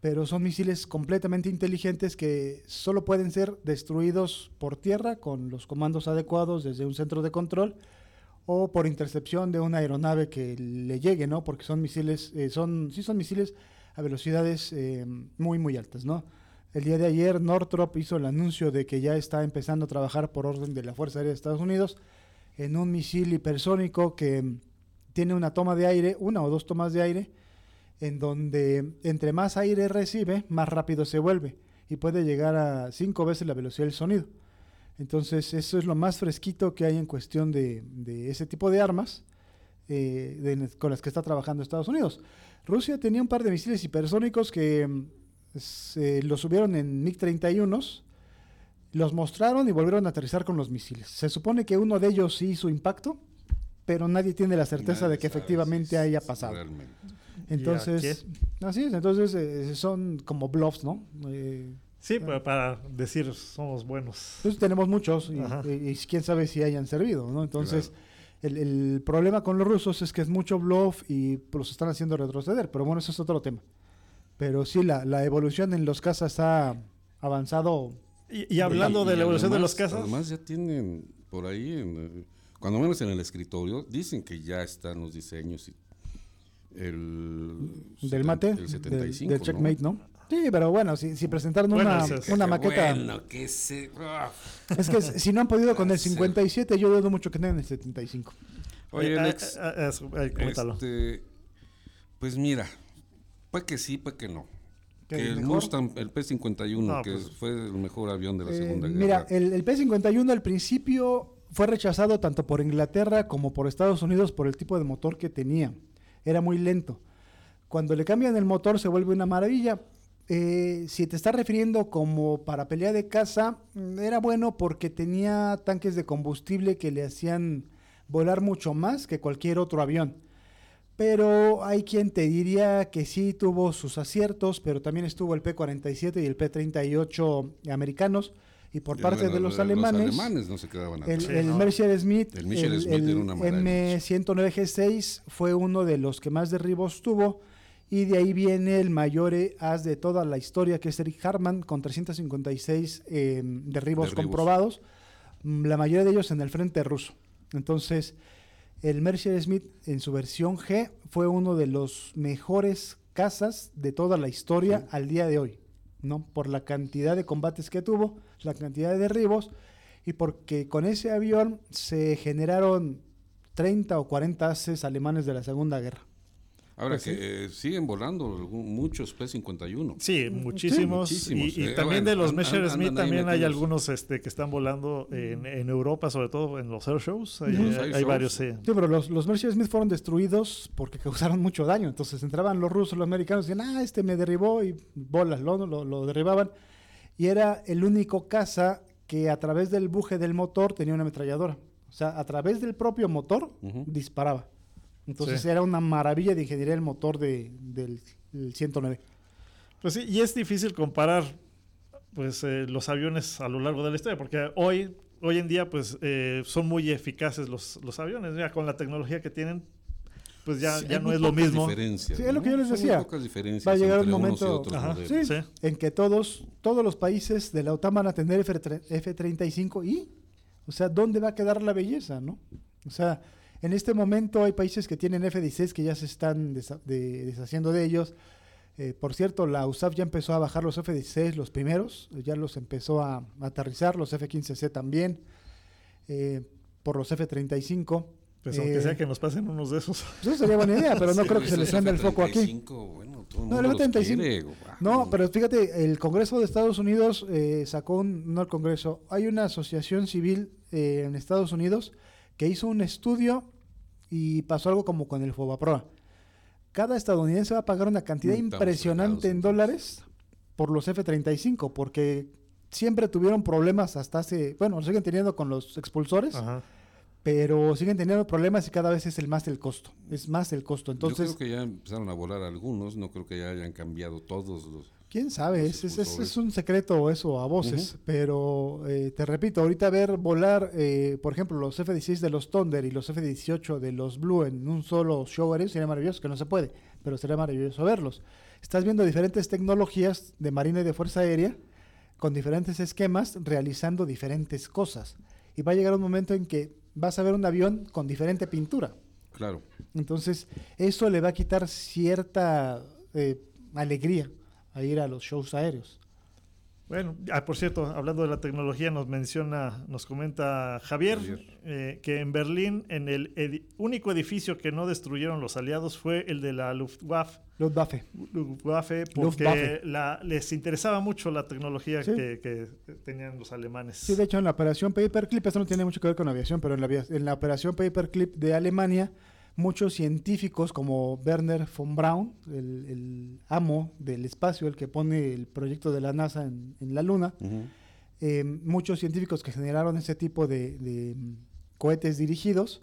pero son misiles completamente inteligentes que solo pueden ser destruidos por tierra con los comandos adecuados desde un centro de control o por intercepción de una aeronave que le llegue, ¿no? Porque son misiles, eh, son, sí son misiles a velocidades eh, muy, muy altas, ¿no? El día de ayer Northrop hizo el anuncio de que ya está empezando a trabajar por orden de la Fuerza Aérea de Estados Unidos en un misil hipersónico que mm, tiene una toma de aire, una o dos tomas de aire, en donde entre más aire recibe, más rápido se vuelve y puede llegar a cinco veces la velocidad del sonido. Entonces, eso es lo más fresquito que hay en cuestión de, de ese tipo de armas eh, con las que está trabajando Estados Unidos. Rusia tenía un par de misiles hipersónicos que mm, se los subieron en MiG-31, los mostraron y volvieron a aterrizar con los misiles. Se supone que uno de ellos sí hizo impacto, pero nadie tiene la certeza Nadie de que efectivamente si- haya pasado. realmente. Entonces, así es, entonces eh, son como bluffs, ¿no? Eh, Sí, pa- para decir somos buenos. entonces tenemos muchos y, Ajá. y- y quién sabe si hayan servido, ¿no? Entonces, el, el problema con los rusos es que es mucho bluff y pues, los están haciendo retroceder, pero bueno, eso es otro tema. Pero sí, la, la evolución en los cazas ha avanzado. Y, y hablando Y- de y la evolución de los casas, Además ya tienen por ahí, en, eh, cuando menos en el escritorio, dicen que ya están los diseños. y el Del mate, el del- 75, del, checkmate, ¿no? Sí, pero bueno, si, si presentaron Bueno, una, es- una maqueta. Bueno, que se... Es que si no han podido con el <laughs> Sí. 57, yo dudo mucho que tengan el 75. Oye, Eh, Alex, eh, este, pues mira, pues que sí, pues que no. ¿Que el el mejor? Mustang, el P-51, No, que pues- fue el mejor avión de la Eh, Segunda Guerra. mira, el, el P-51 al principio fue rechazado tanto por Inglaterra como por Estados Unidos por el tipo de motor que tenía. Era muy lento. Cuando le cambian el motor se vuelve una maravilla. Eh, si te estás refiriendo como para pelea de caza, mm, era bueno porque tenía tanques de combustible que le hacían volar mucho más que cualquier otro avión. Pero hay quien te diría que sí tuvo sus aciertos, pero también estuvo el P-47 y el P-38 americanos. Y por Y parte bueno, de los Los alemanes, alemanes no se quedaban el. Sí, el no. Mercer Smith, El Mercer Smith era una maravilla. M109G6 fue uno de los que más derribos tuvo. Y de ahí viene el mayor as de toda la historia, que es Eric Harman, con 356 eh, derribos, Derribos. comprobados, la mayoría de ellos en el frente ruso. Entonces, el Mercer Smith en su versión G fue uno de los mejores cazas de toda la historia al día de hoy, ¿no? Por la cantidad de combates que tuvo, la cantidad de derribos y porque con ese avión se generaron 30 o 40 haces alemanes de la Segunda Guerra. Ahora Pues que eh, siguen volando algún- muchos P-51. Sí, muchísimos. muchísimos. Y, y Eh, también bueno, de los an- Messerschmitt an- andan ahí también hay metidos. algunos este, que están volando en, en Europa, sobre todo en los air shows. Hay, Los hay- air hay shows. varios, sí. Sí, pero los, los Smith fueron destruidos porque causaron mucho daño. Entonces entraban los rusos, los americanos, y decían, ah, este me derribó y bolas, lo, lo, lo derribaban. Y era el único caza que a través del buje del motor tenía una ametralladora. O sea, a través del propio motor disparaba. Entonces Sí. era una maravilla de ingeniería el motor de, del del 109. Pues sí, y es difícil comparar pues eh, los aviones a lo largo de la historia, porque hoy, hoy en día pues eh, son muy eficaces los, los aviones, ya con la tecnología que tienen, pues ya, Sí, ya no es lo pocas mismo. diferencias, Sí, es lo que yo les decía. pocas diferencias Va a llegar un momento-. Sí, Sí. en que todos, todos los países de la OTAN van a tener F-tre- F-35 y, o sea, ¿dónde va a quedar la belleza, no? O sea, en este momento hay países que tienen F-16 que ya se están desa- de- deshaciendo de ellos. Eh, por cierto, la USAF ya empezó a bajar los F-16, los primeros, ya los empezó a, aterrizar, los F-15C también, eh, por los F-35. Pues aunque Eh, sea que nos pasen unos de esos. pues eso sería buena idea, pero no <laughs> Sí, creo que se esos les prenda el foco aquí. F-35, Bueno, todo el No, el mundo los F-35. quiere. No, pero fíjate, el Congreso de Estados Unidos eh, sacó un, no el Congreso, hay una asociación civil eh, en Estados Unidos que hizo un estudio y pasó algo como con el Fobaproa. Cada estadounidense va a pagar una cantidad estamos impresionante en dólares por los F-35, porque siempre tuvieron problemas hasta hace, bueno, lo siguen teniendo con los expulsores, Ajá. pero siguen teniendo problemas y cada vez es el más el costo, es más el costo. Yo Entonces, creo que ya empezaron a volar algunos, no creo que ya hayan cambiado todos los... Quién sabe, es, es, es, un secreto eso a voces, pero eh, te repito, ahorita ver volar, eh, por ejemplo, los F-16 de los Thunder y los F-18 de los Blue en un solo show aéreo sería maravilloso, que no se puede, pero sería maravilloso verlos. Estás viendo diferentes tecnologías de Marina y de Fuerza Aérea con diferentes esquemas realizando diferentes cosas. Y va a llegar un momento en que vas a ver un avión con diferente pintura. Claro. Entonces, eso le va a quitar cierta eh, alegría a ir a los shows aéreos. Bueno, ah, por cierto, hablando de la tecnología, nos menciona, nos comenta Javier, eh, que en Berlín, en el único edificio que no destruyeron los aliados fue el de la Luftwaffe. Luftwaffe. Luftwaffe, porque les interesaba mucho la tecnología que, tenían los alemanes. Sí, de hecho, en la operación Paperclip, esto no tiene mucho que ver con aviación, pero en la, en la operación Paperclip de Alemania, muchos científicos como Werner von Braun, el, amo del espacio, el que pone el proyecto de la NASA en, la Luna, eh, muchos científicos que generaron ese tipo de, cohetes dirigidos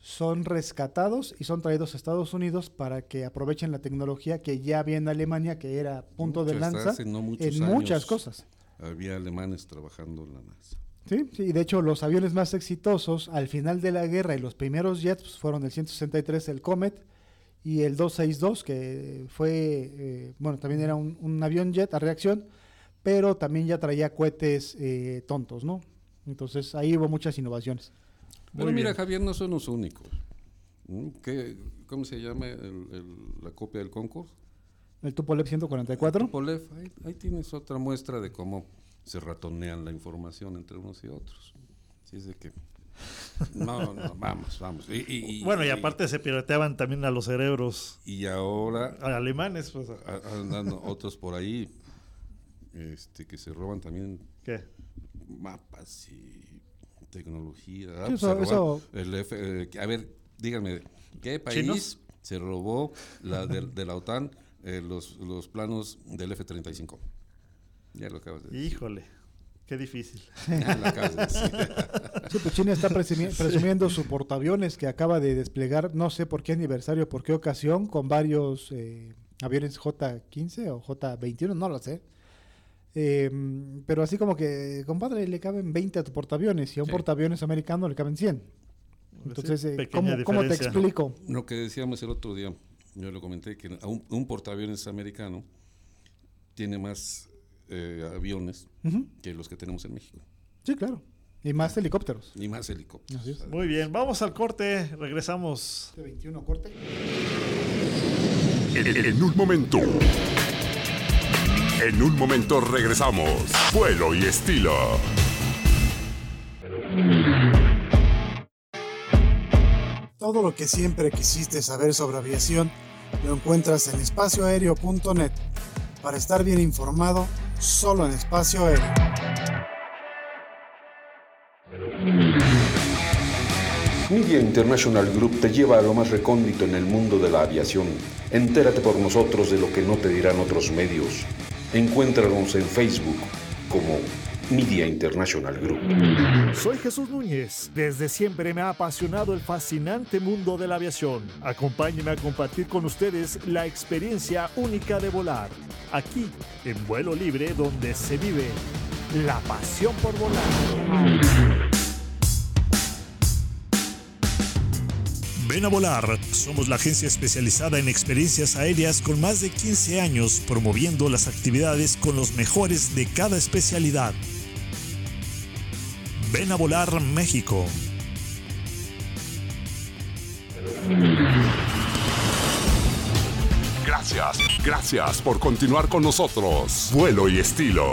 son rescatados y son traídos a Estados Unidos para que aprovechen la tecnología que ya había en Alemania, que era punto de lanza en muchas cosas. Había alemanes trabajando en la NASA. Sí, sí, y de hecho los aviones más exitosos al final de la guerra y los primeros jets pues, fueron el 163, el Comet, y el 262, que fue, eh, bueno, también era un, avión jet a reacción, pero también ya traía cohetes eh, tontos, ¿no? Entonces ahí hubo muchas innovaciones. Bueno, mira, Javier, no son los únicos. ¿Qué, ¿Cómo se llama la copia del Concorde? El Tupolev 144. Tupolev, ahí, ahí tienes otra muestra de cómo se ratonean la información entre unos y otros. Así es de que. No, no, vamos, vamos. Y, bueno, y aparte se pirateaban también a los cerebros. Y ahora. alemanes, pues. Andando otros por ahí este, que se roban también. ¿Qué? Mapas y tecnología. Ah, eso, El eh, a ver, díganme, ¿qué país se robó la de, la OTAN eh, los, los planos del F-35? Ya lo acabas de decir. Híjole, qué difícil. sí, pues China está presumiendo su portaaviones que acaba de desplegar, no sé por qué aniversario, por qué ocasión, con varios eh, aviones J-15 o J-21, no lo sé. Em, pero así como que, compadre, le caben 20 a tu portaaviones y a un portaaviones americano le caben 100. Entonces, eh, ¿cómo, te explico? Lo que decíamos el otro día, yo lo comenté, que un, un portaaviones americano tiene más eh, aviones que los que tenemos en México. Sí, claro. Y más helicópteros. Y más helicópteros. Muy bien, vamos al corte, regresamos. 21 corte. En, un momento. En un momento regresamos. Vuelo y estilo. Todo lo que siempre quisiste saber sobre aviación lo encuentras en espacioaéreo.net. Para estar bien informado solo en espacio aéreo. Media International Group te lleva a lo más recóndito en el mundo de la aviación. Entérate por nosotros de lo que no te dirán otros medios. Encuéntranos en Facebook como Media International Group. Soy Jesús Núñez. Desde siempre me ha apasionado el fascinante mundo de la aviación. Acompáñeme a compartir con ustedes la experiencia única de volar. Aquí, en vuelo libre, donde se vive la pasión por volar. Ven a volar. Somos la agencia especializada en experiencias aéreas con más de 15 años promoviendo las actividades con los mejores de cada especialidad. Ven a volar México. Gracias, gracias por continuar con nosotros. Vuelo y estilo.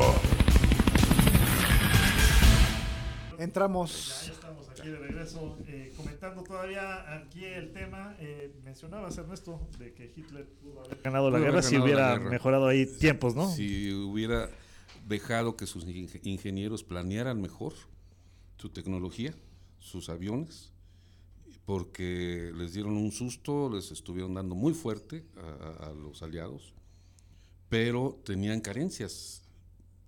Entramos. Ya, estamos aquí de regreso. Eh, comentando todavía aquí el tema, eh, mencionabas Ernesto de que Hitler pudo haber ganado la guerra si hubiera mejorado ahí tiempos, ¿no? Si hubiera dejado que sus ingenieros planearan mejor su tecnología, sus aviones, porque les dieron un susto, les estuvieron dando muy fuerte a, los aliados, pero tenían carencias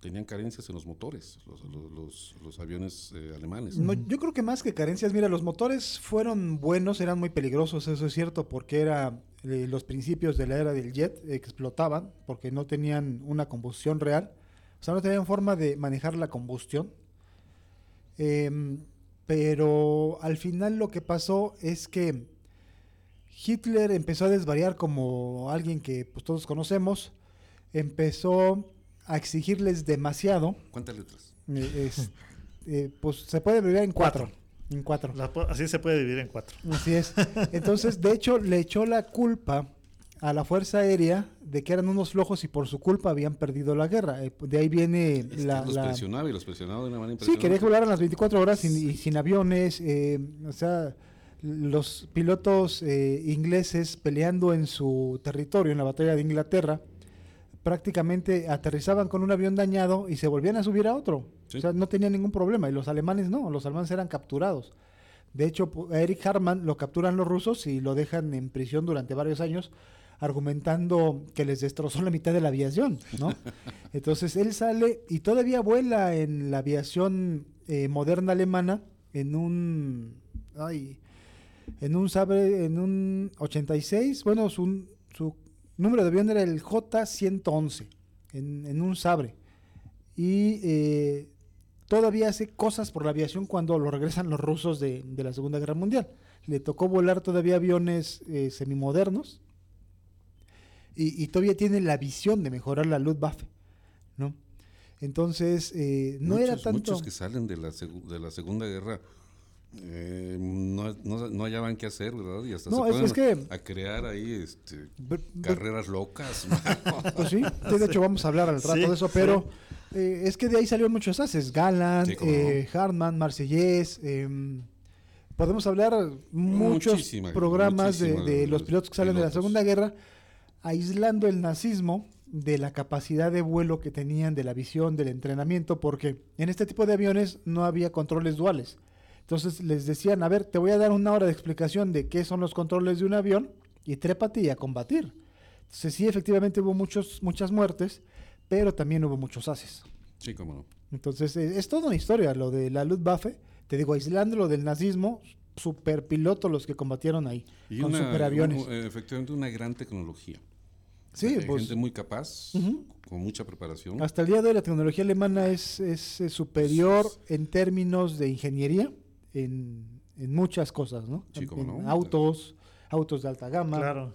tenían carencias en los motores, los, aviones eh, alemanes. Yo creo que más que carencias, mira, los motores fueron buenos, eran muy peligrosos, eso es cierto, porque era eh, los principios de la era del jet explotaban, porque no tenían una combustión real, o sea, no tenían forma de manejar la combustión. Em, pero al final lo que pasó es que Hitler empezó a desvariar como alguien que pues, todos conocemos, empezó a exigirles demasiado. ¿Cuántas letras? Eh, es- eh, pues se puede dividir en cuatro. En cuatro. La así se puede dividir en cuatro. Así es. Entonces, de hecho, le echó la culpa a la Fuerza Aérea de que eran unos flojos y por su culpa habían perdido la guerra. Eh, de ahí viene la... los la- presionaba y los presionaba de una manera Sí, quería que volaran las 24 horas sin, y sin aviones. eh, o sea, los pilotos eh, ingleses peleando en su territorio, en la batalla de Inglaterra, prácticamente aterrizaban con un avión dañado y se volvían a subir a otro. Sí. O sea, no tenían ningún problema. Y los alemanes no, los alemanes eran capturados. De hecho, a Eric Harman lo capturan los rusos y lo dejan en prisión durante varios años, argumentando que les destrozó la mitad de la aviación, ¿no? <laughs> Entonces él sale y todavía vuela en la aviación eh, moderna alemana en un, ay, en un sabre, en un 86, bueno, su, su número de avión era el J111, en, en un sabre. Y eh, todavía hace cosas por la aviación cuando lo regresan los rusos de, de la Segunda Guerra Mundial. Le tocó volar todavía aviones eh, semimodernos y, y todavía tiene la visión de mejorar la Luftwaffe, ¿no? Entonces, eh, no era tanto... Muchos que salen de la, de la Segunda Guerra eh, no, no, no hallaban qué hacer, ¿verdad? Y hasta No, se es- es ponen que- a crear ahí este, carreras locas. <laughs> Pues sí, de hecho <laughs> vamos a hablar al rato Sí, de eso, pero eh, es que de ahí salieron muchos haces, Galland, Sí, eh, Hartman, Marsellés, em, podemos hablar muchos Muchísima, programas de, muchísima de de los pilotos que salen de la. Segunda Guerra, aislando el nazismo de la capacidad de vuelo que tenían, de la visión, del entrenamiento, porque en este tipo de aviones no había controles duales. Entonces les decían, a ver, te voy a dar una hora de explicación de qué son los controles de un avión y trépate y a combatir. Entonces sí, efectivamente hubo muchos, muchas muertes, pero también hubo muchos haces. sí, cómo no. Entonces eh, es toda una historia lo de la Luftwaffe, te digo, aislándolo del nazismo, super pilotos los que combatieron ahí, Y con una, superaviones. un- efectivamente una gran tecnología. sí, Hay pues gente muy capaz, con mucha preparación. hasta el día de hoy la tecnología alemana es, es, superior en términos de ingeniería en, en muchas cosas, ¿no? Sí, en no. autos, autos de alta gama. Claro.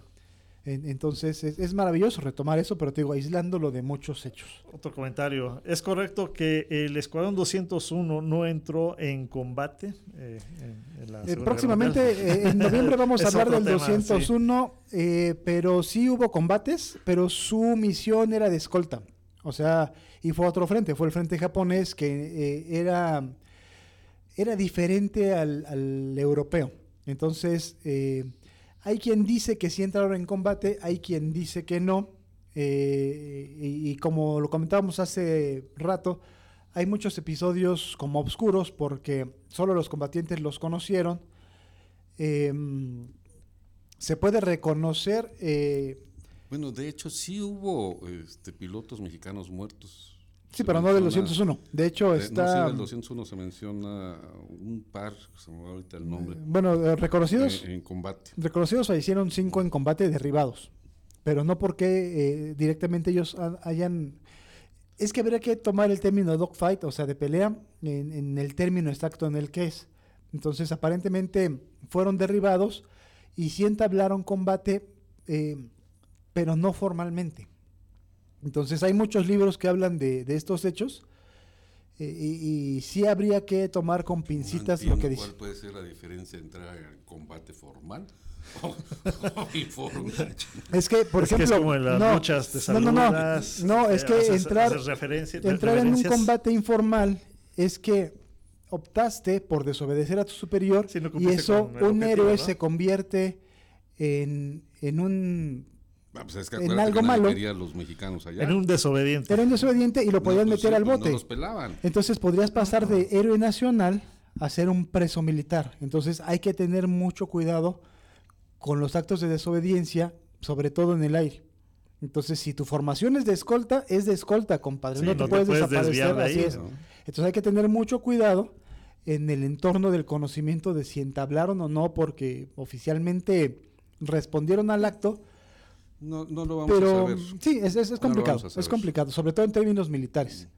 En- entonces es, es maravilloso retomar eso, pero te digo, aislándolo de muchos hechos. Otro comentario. ¿Es correcto que el Escuadrón 201 no entró en combate? eh, en- en la Eh, próximamente, eh, en noviembre vamos a <laughs> hablar del tema, 201, eh, pero sí hubo combates, pero su misión era de escolta. O sea, y fue otro frente, fue el frente japonés que eh, era, era diferente al, al europeo. Entonces, eh, hay quien dice que sí entraron en combate, hay quien dice que no. eh, y, como lo comentábamos hace rato, hay muchos episodios como oscuros porque solo los combatientes los conocieron. Em, se puede reconocer, eh, Bueno, de hecho sí hubo este, pilotos mexicanos muertos. Sí, Se pero no del menciona- 201. De hecho, de- No, sí, está, del 201 se menciona un par, se me va ahorita el nombre, bueno, eh, reconocidos, eh, en combate. reconocidos hicieron cinco en combate derribados, pero no porque eh, directamente ellos ha- hayan... Es que habría que tomar el término dogfight, o sea, de pelea, en, en el término exacto en el que es. Entonces, aparentemente fueron derribados y sí entablaron combate, eh, pero no formalmente. Entonces, hay muchos libros que hablan de, de estos hechos eh, y, y sí habría que tomar con No pincitas lo que dice. ¿Cuál puede ser la diferencia entre en combate formal <laughs> o, o informal? Es que, por Es que ejemplo, es como en las no, luchas, te no, no, no, saludas, no, es eh, que haces- entrar, haces referencia- entrar en un combate informal es que optaste por desobedecer a tu superior no y eso el un objetivo, héroe ¿no? se convierte en, en un Ah, pues es que En algo que malo. los mexicanos allá. En un desobediente. era un desobediente y lo No, podían pues meter sí, al bote. No los pelaban. Entonces podrías pasar de héroe nacional a ser un preso militar. Entonces hay que tener mucho cuidado con los actos de desobediencia, sobre todo en el aire. Entonces, si tu formación es de escolta, es de escolta, compadre. Sí, no te no te puedes, puedes desaparecer, desviar de así ahí, es. ¿no? Entonces hay que tener mucho cuidado en el entorno del conocimiento de si entablaron o no, porque oficialmente respondieron al acto, No, no lo vamos a pero saber. sí, es, es- complicado, a es complicado, sobre todo en términos militares.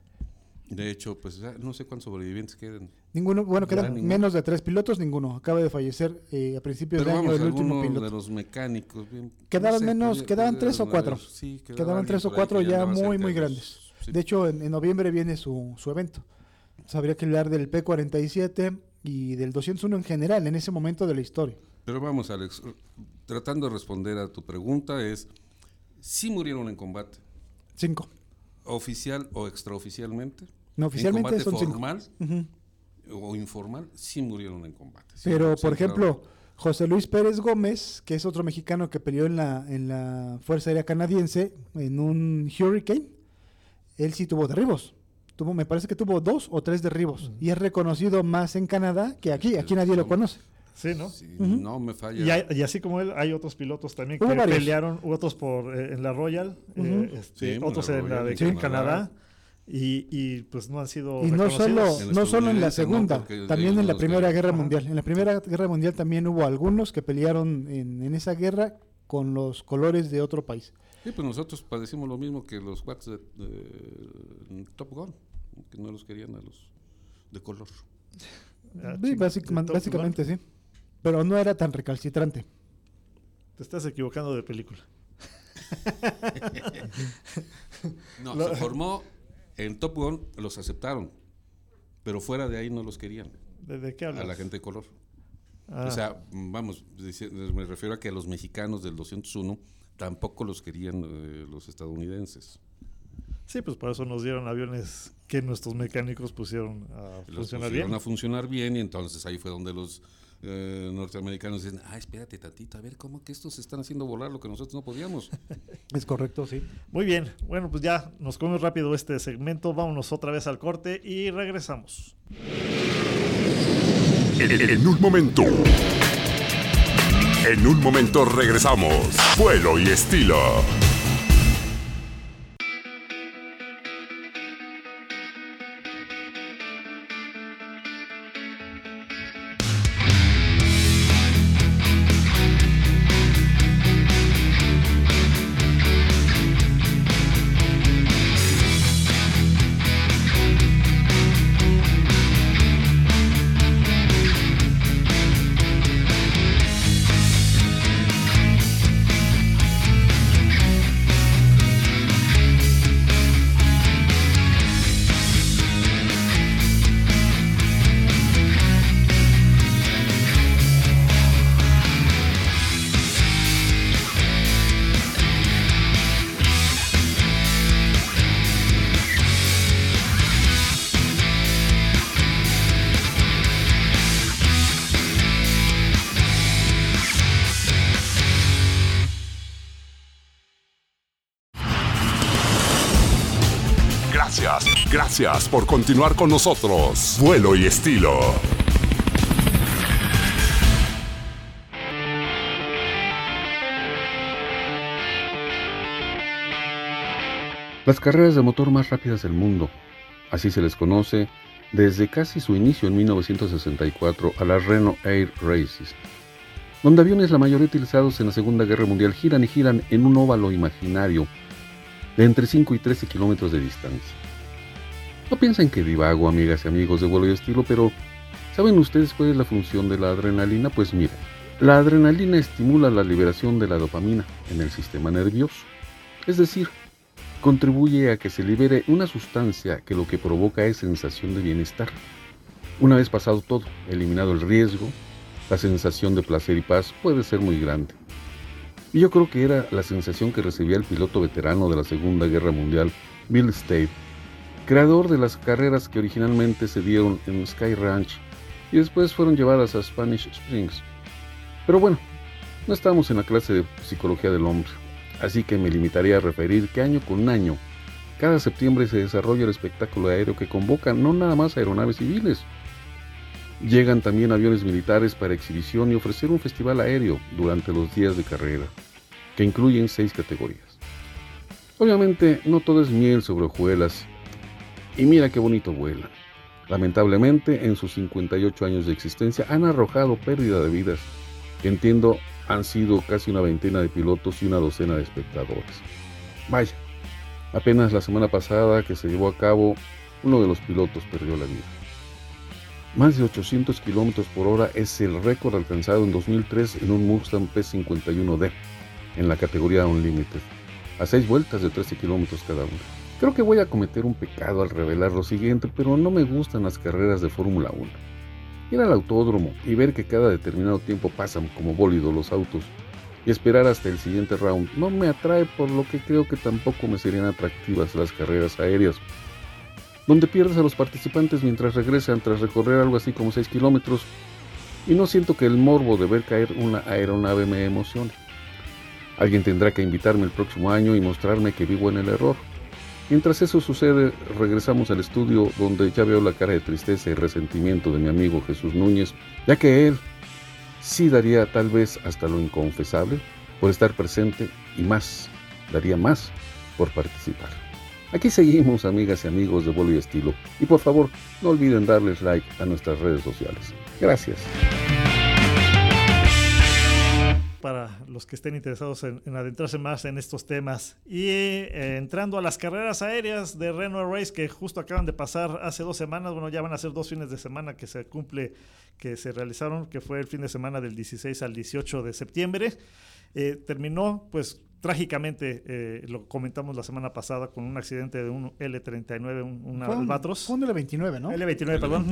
De hecho, pues no sé cuántos sobrevivientes queden. Ninguno, bueno, quedan ninguno. menos de tres pilotos, ninguno. Acaba de fallecer eh, a principios Pero de año el último piloto. de los mecánicos. bien, Quedaban no sé, menos, quedaban tres o cuatro. sí, quedaba Quedaban tres o cuatro ya muy, muy grandes. sí. De hecho, en, en noviembre viene su, su evento. Entonces, habría que hablar del P-47 y del 201 en general, en ese momento de la historia. Pero vamos, Alex, tratando de responder a tu pregunta es, si murieron en combate, Cinco. oficial o extraoficialmente. No, oficialmente en combate son cinco. formal o informal, sí murieron en combate. sí, Pero, sí por ejemplo, José Luis Pérez Gómez, que es otro mexicano que peleó en la, en la Fuerza Aérea Canadiense, en un Hurricane, él sí tuvo derribos. Tuvo, me parece que tuvo dos o tres derribos. Y es reconocido más en Canadá que aquí. Aquí nadie lo conoce. Sí, ¿no? Sí, no me falla. Y, hay- y así como él, hay otros pilotos también que varios. pelearon, otros por eh, en la Royal, eh, este, Sí, en otros la en la Royal, de en Canadá, Canadá. y, y, pues no han sido Y no solo, no solo en la. Segunda, también en la Primera. Guerra Ajá. Mundial. En la Primera Guerra Mundial también hubo algunos que pelearon en, en esa guerra con los colores de otro país. Sí, pues nosotros padecimos lo mismo que los cuates de, de Top Gun, que no los querían a los de color. Ah, Sí, básic- básicamente Gun. sí. Pero no era tan recalcitrante. Te estás equivocando de película. <laughs> No, Lo- se formó en Top Gun, los aceptaron, pero fuera de ahí no los querían, ¿De, de qué a hablas? la gente de color. Ah, O sea, vamos, me refiero a que a los mexicanos del 201 tampoco los querían eh, los estadounidenses. sí, pues por eso nos dieron aviones que nuestros mecánicos pusieron a Los funcionar pusieron bien. a funcionar bien y entonces ahí fue donde los eh, norteamericanos dicen, ah, espérate tantito, a ver cómo que estos están haciendo volar lo que nosotros no podíamos. <laughs> Es correcto, sí. Muy bien, bueno, pues ya nos comemos rápido este segmento, vámonos otra vez al corte y regresamos. En, en un momento. En un momento regresamos. Vuelo y estilo. Por continuar con nosotros. Vuelo y estilo. Las carreras de motor más rápidas del mundo, así se les conoce desde casi su inicio en 1964 a las Renault Air Races, donde aviones la mayoría utilizados en la Segunda Guerra Mundial giran y giran en un óvalo imaginario de entre 5 y 13 kilómetros de distancia. No piensen que divago, amigas y amigos de vuelo y estilo, pero ¿saben ustedes cuál es la función de la adrenalina? Pues miren, la adrenalina estimula la liberación de la dopamina en el sistema nervioso, es decir, contribuye a que se libere una sustancia que lo que provoca es sensación de bienestar. Una vez pasado todo, eliminado el riesgo, la sensación de placer y paz puede ser muy grande. Y yo creo que era la sensación que recibía el piloto veterano de la Segunda Guerra Mundial, Bill Stave, creador de las carreras que originalmente se dieron en Sky Ranch y después fueron llevadas a Spanish Springs. Pero bueno, no estamos en la clase de psicología del hombre, así que me limitaré a referir que año con año, cada septiembre se desarrolla el espectáculo aéreo que convoca no nada más aeronaves civiles. Llegan también aviones militares para exhibición y ofrecer un festival aéreo durante los días de carrera, que incluyen seis categorías. Obviamente no todo es miel sobre hojuelas. Y mira qué bonito vuela. Lamentablemente, en sus 58 años de existencia han arrojado pérdida de vidas. entiendo han sido casi una veintena de pilotos y una docena de espectadores. Vaya, apenas la semana pasada que se llevó a cabo, uno de los pilotos perdió la vida. Más de 800 kilómetros por hora es el récord alcanzado en 2003 en un Mustang P51D en la categoría Unlimited, a 6 vueltas de 13 kilómetros cada una. Creo que voy a cometer un pecado al revelar lo siguiente, pero no me gustan las carreras de Fórmula 1. Ir al autódromo y ver que cada determinado tiempo pasan como bólido los autos y esperar hasta el siguiente round no me atrae por lo que creo que tampoco me serían atractivas las carreras aéreas, donde pierdes a los participantes mientras regresan tras recorrer algo así como 6 kilómetros y no siento que el morbo de ver caer una aeronave me emocione. Alguien tendrá que invitarme el próximo año y mostrarme que vivo en el error. Mientras eso sucede, regresamos al estudio donde ya veo la cara de tristeza y resentimiento de mi amigo Jesús Núñez, ya que él sí daría tal vez hasta lo inconfesable por estar presente y más, daría más por participar. Aquí seguimos, amigas y amigos de Vuelo y Estilo, y por favor, no olviden darles like a nuestras redes sociales. Gracias para los que estén interesados en, adentrarse más en estos temas. Y eh, entrando a las carreras aéreas de Renault Race que justo acaban de pasar hace dos semanas, bueno, ya van a ser dos fines de semana que se cumple, que se realizaron, que fue el fin de semana del 16 al 18 de septiembre. Eh, terminó pues trágicamente, eh, lo comentamos la semana pasada, con un accidente de un L39, un, un Albatros. Un L29, ¿no? L29, perdón.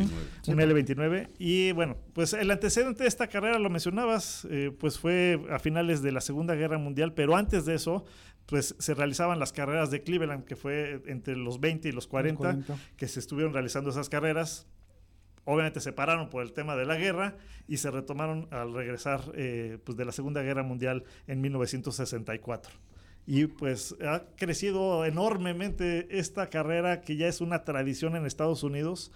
Un L29. Y bueno, pues el antecedente de esta carrera, lo mencionabas, eh, pues fue a finales de la Segunda Guerra Mundial, pero antes de eso, pues se realizaban las carreras de Cleveland, que fue entre los 20 y los 40, que se estuvieron realizando esas carreras obviamente se pararon por el tema de la guerra y se retomaron al regresar eh, pues de la Segunda Guerra Mundial en 1964. Y pues ha crecido enormemente esta carrera que ya es una tradición en Estados Unidos.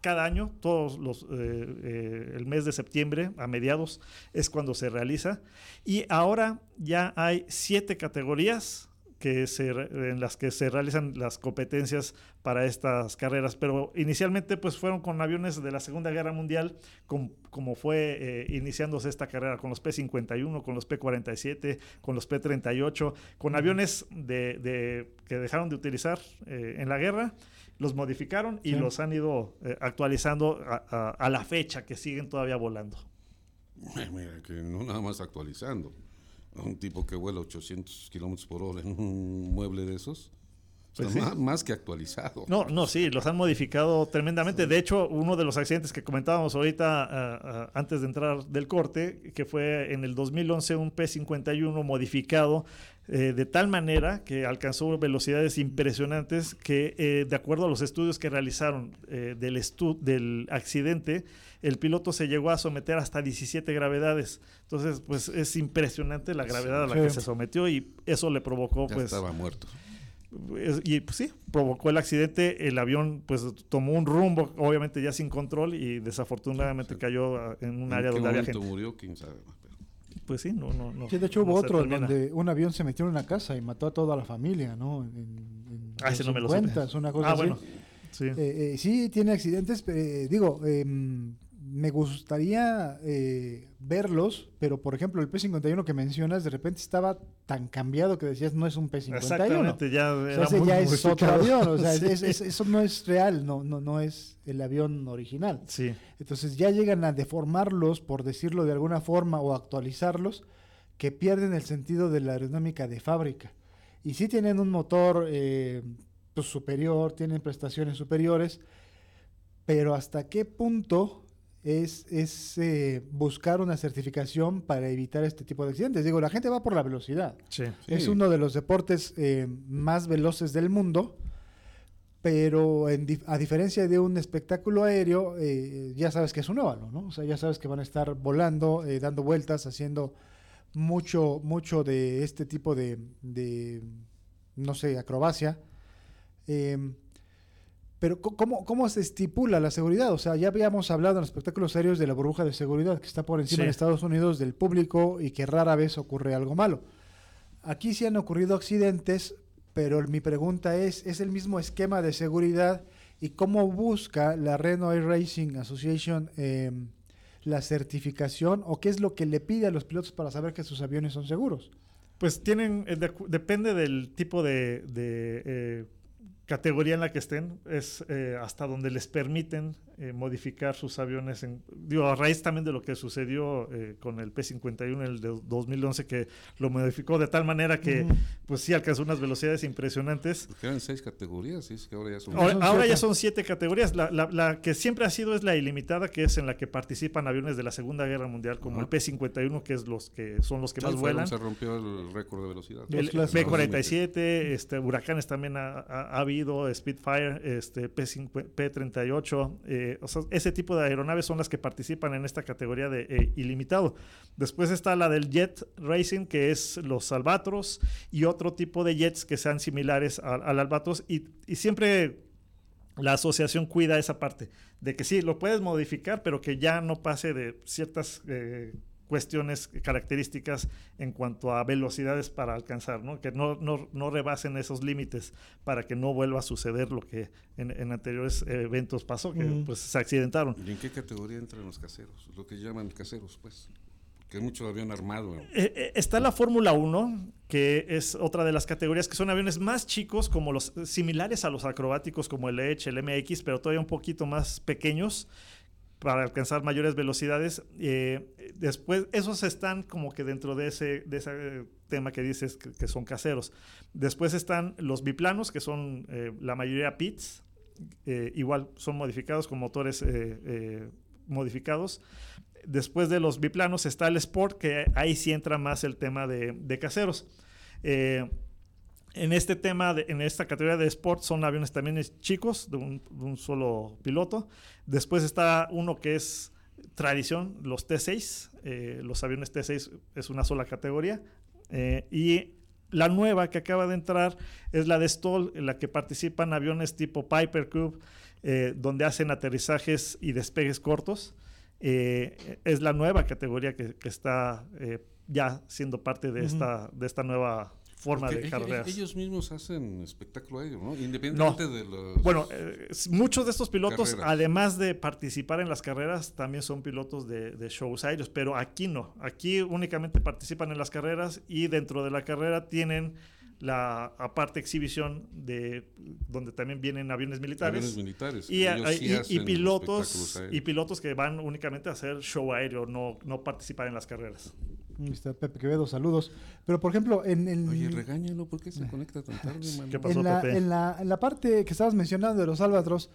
Cada año, todos los, eh, eh, el mes de septiembre, a mediados, es cuando se realiza. Y ahora ya hay siete categorías que se, en las que se realizan las competencias para estas carreras, pero inicialmente pues fueron con aviones de la Segunda Guerra Mundial, como fue eh, iniciándose esta carrera, con los P-51, con los P-47, con los P-38, con aviones de, que dejaron de utilizar eh, en la guerra, los modificaron y los han ido eh, actualizando a, a, la fecha que siguen todavía volando. Mira, que no nada más actualizando un tipo que vuela 800 kilómetros por hora en un mueble de esos. Pues más, que actualizado. No, no, sí, los han modificado tremendamente. De hecho, uno de los accidentes que comentábamos ahorita ah, ah, antes de entrar del corte, que fue en el 2011 un P-51 modificado eh, de tal manera que alcanzó velocidades impresionantes que, eh, de acuerdo a los estudios que realizaron eh, del, del accidente, el piloto se llegó a someter hasta 17 gravedades. Entonces, pues es impresionante la gravedad a la que se sometió y eso le provocó, pues... Estaba muerto. Y pues sí, provocó el accidente, el avión pues tomó un rumbo, obviamente ya sin control y desafortunadamente cayó ah, en un área donde había gente. murió? ¿Quién sabe? Pues sí, no, no, no. Sí, de hecho hubo otro donde un avión se metió en una casa y mató a toda la familia, ¿no? En, ah, ese no me lo sé. una cosa ah, así. bueno. Sí. Eh, eh, sí, tiene accidentes, eh, digo, eh, me gustaría eh, verlos, pero por ejemplo el P51 que mencionas de repente estaba tan cambiado que decías no es un P51. Exactamente, ya, ese ya es otro avión, o sea, <laughs> eso no es real, no, no, no es el avión original. Sí. Entonces ya llegan a deformarlos, por decirlo de alguna forma, o actualizarlos, que pierden el sentido de la aerodinámica de fábrica. Y sí tienen un motor eh, pues, superior, tienen prestaciones superiores, pero hasta qué punto es, eh, buscar una certificación para evitar este tipo de accidentes. Digo, la gente va por la velocidad. Es uno de los deportes eh, más veloces del mundo, pero a diferencia de un espectáculo aéreo, eh, ya sabes que es un óvalo, ¿no? O sea, ya sabes que van a estar volando, dando vueltas, haciendo mucho, mucho de este tipo de, de no sé, acrobacia. Pero ¿cómo, ¿cómo se estipula la seguridad? O sea, ya habíamos hablado en los espectáculos serios de la burbuja de seguridad que está por encima en Estados Unidos del público y que rara vez ocurre algo malo. Aquí sí han ocurrido accidentes, pero mi pregunta es, ¿es el mismo esquema de seguridad y cómo busca la Renault Air Racing Association eh, la certificación o qué es lo que le pide a los pilotos para saber que sus aviones son seguros? Pues tienen, eh, de- depende del tipo de, de, eh, categoría en la que estén, es eh, hasta donde les permiten eh, modificar sus aviones. En, digo, a raíz también de lo que sucedió eh, con el P-51, el de 2011, que lo modificó de tal manera que, pues sí, alcanzó unas velocidades impresionantes. Porque eran seis categorías, y es que ahora ya son. Ahora, son ahora ya siete. son siete categorías. La, la- la que siempre ha sido es la ilimitada, que es en la que participan aviones de la Segunda Guerra Mundial, como Ajá. el P-51, que es los que son los que Ya más vuelan. Se rompió el récord de velocidad. El clásicos. P-47, este, huracanes también ha, ha- ha habido, Spitfire, este, P-5 P-38, eh, o ese tipo de aeronaves son las que participan en esta categoría de eh, ilimitado. Después está la del Jet Racing, que es los Albatros, y otro tipo de jets que sean similares al, al Albatros, y, y siempre la asociación cuida esa parte, de que sí, lo puedes modificar, pero que ya no pase de ciertas eh, cuestiones, características en cuanto a velocidades para alcanzar, ¿no? que no, no, no rebasen esos límites para que no vuelva a suceder lo que en, en anteriores eh, eventos pasó, que pues se accidentaron. ¿Y en qué categoría entran los caseros? Lo que llaman caseros, pues. Porque hay mucho avión armado. ¿no? Eh, eh, está la Fórmula 1, que es otra de las categorías que son aviones más chicos, como los similares a los acrobáticos como el Edge, el MX, pero todavía un poquito más pequeños para alcanzar mayores velocidades. Eh, después, esos están como que dentro de ese, de ese tema que dices que, que son caseros. Después están los biplanos, que son eh, la mayoría PITs, eh, igual son modificados con motores eh, eh, modificados. Después de los biplanos está el Sport, que ahí sí entra más el tema de, de caseros. Eh, en este tema, de- en esta categoría de Sport, son aviones también chicos, de un, de un solo piloto. Después está uno que es tradición, los T6. eh, los aviones T6 es una sola categoría. Eh, y la nueva que acaba de entrar es la de Stoll, en la que participan aviones tipo Piper Cube, eh, donde hacen aterrizajes y despegues cortos. Eh, es la nueva categoría que, que está ya siendo parte de, esta, de esta nueva forma Porque de ellos- carreras. Ellos mismos hacen espectáculo aéreo, ¿no? Independientemente de los. Bueno, eh, muchos de estos pilotos, Carreras. además de participar en las carreras, también son pilotos de, de shows aéreos, pero aquí no. Aquí únicamente participan en las carreras y dentro de la carrera tienen la aparte exhibición de donde también vienen aviones militares. aviones militares. Y, Ellos a- sí y- pilotos y pilotos que van únicamente a hacer show aéreo, no, no participar en las carreras. Ahí está Pepe Quevedo, saludos. Pero por ejemplo, en, en- Oye, regáñalo, ¿por qué se conecta tan tarde, <laughs> mano? ¿Qué pasó, en, la, Pepe? en, la, en la parte que estabas mencionando de los Albatros,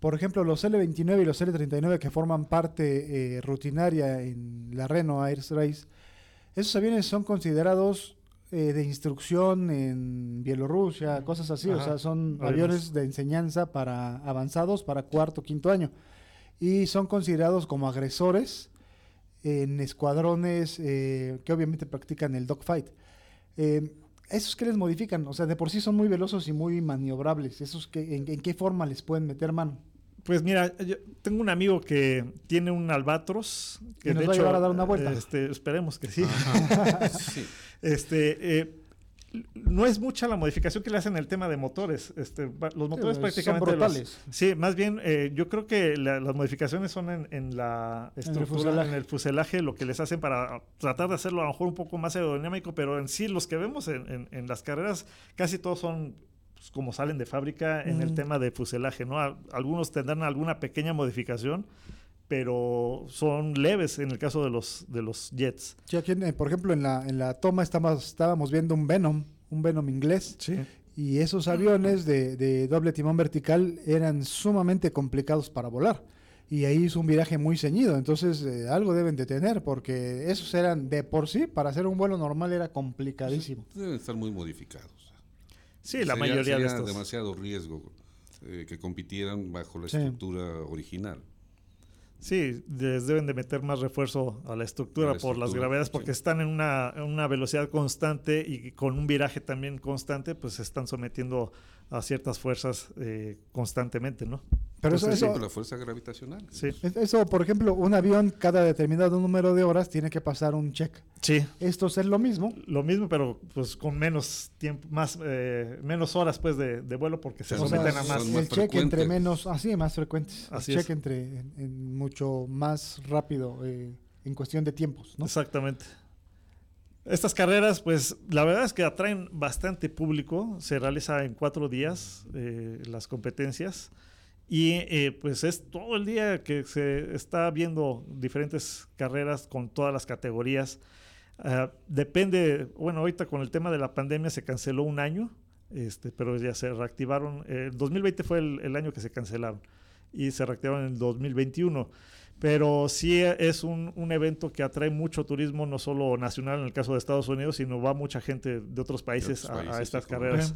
por ejemplo, los L29 y los L39 que forman parte eh, rutinaria en la Renault Air Race, esos aviones son considerados eh, de instrucción en Bielorrusia, cosas así, o Ajá, sea, son aviones. aviones de enseñanza para avanzados para cuarto, quinto año. Y son considerados como agresores en escuadrones eh, que obviamente practican el dogfight. Eh, ¿Esos que les modifican? O sea, de por sí son muy veloces y muy maniobrables. ¿Esos que, en, en qué forma les pueden meter mano? Pues mira, yo tengo un amigo que tiene un albatros que ¿Y nos de va a llevar a dar una vuelta? este, esperemos que. Sí. <laughs> Este, eh, no es mucha la modificación que le hacen en el tema de motores. Este, los motores son prácticamente. los- brutales. sí, más bien, eh, yo creo que la- las modificaciones son en, en la estructura, en el, fuselaje. lo que les hacen para tratar de hacerlo a lo mejor un poco más aerodinámico, pero en sí, los que vemos en, las carreras, casi todos son pues, como salen de fábrica en el Mm. tema de fuselaje, ¿no? Al- Algunos tendrán alguna pequeña modificación. Pero son leves en el caso de los, de los jets. Sí, aquí, en- eh, por ejemplo, en la, en la toma estábamos, estábamos viendo un Venom, un Venom inglés, Sí. y esos aviones de, de doble timón vertical eran sumamente complicados para volar. Y ahí hizo un viraje muy ceñido, entonces eh, algo deben de tener, porque esos eran de por sí, para hacer un vuelo normal era complicadísimo. Deben estar muy modificados. Sí, la Sería- mayoría de sería estos. demasiado riesgo eh, que compitieran bajo la Sí. estructura original. Sí, les deben de meter más refuerzo a la estructura A la por las gravedades, sí. porque están en una, en una velocidad constante y con un viraje también constante, pues se están sometiendo a ciertas fuerzas eh, constantemente, ¿no? Pero eso, Entonces, eso, por la fuerza gravitacional. Sí. es- eso, por ejemplo, un avión cada determinado número de horas tiene que pasar un check. Sí, Esto es lo mismo. lo mismo, pero pues con menos tiempo, más, eh, menos horas pues de, de vuelo porque se O sea, someten a más. más el check entre menos, así, más frecuentes. Así el es. check entre en, en mucho más rápido eh, en cuestión de tiempos, ¿no? Exactamente. Estas carreras, pues la verdad es que atraen bastante público. Se realiza en cuatro días eh, las competencias. Y eh, pues es todo el día que se está viendo diferentes carreras con todas las categorías. Ah, depende, bueno, ahorita con el tema de la pandemia se canceló un año, este, pero ya se reactivaron. El 2020 fue el, el año que se cancelaron y se reactivaron en el 2021. Pero sí es un, un evento que atrae mucho turismo, no solo nacional en el caso de Estados Unidos, sino va mucha gente de otros países, otros a- estas sí, carreras.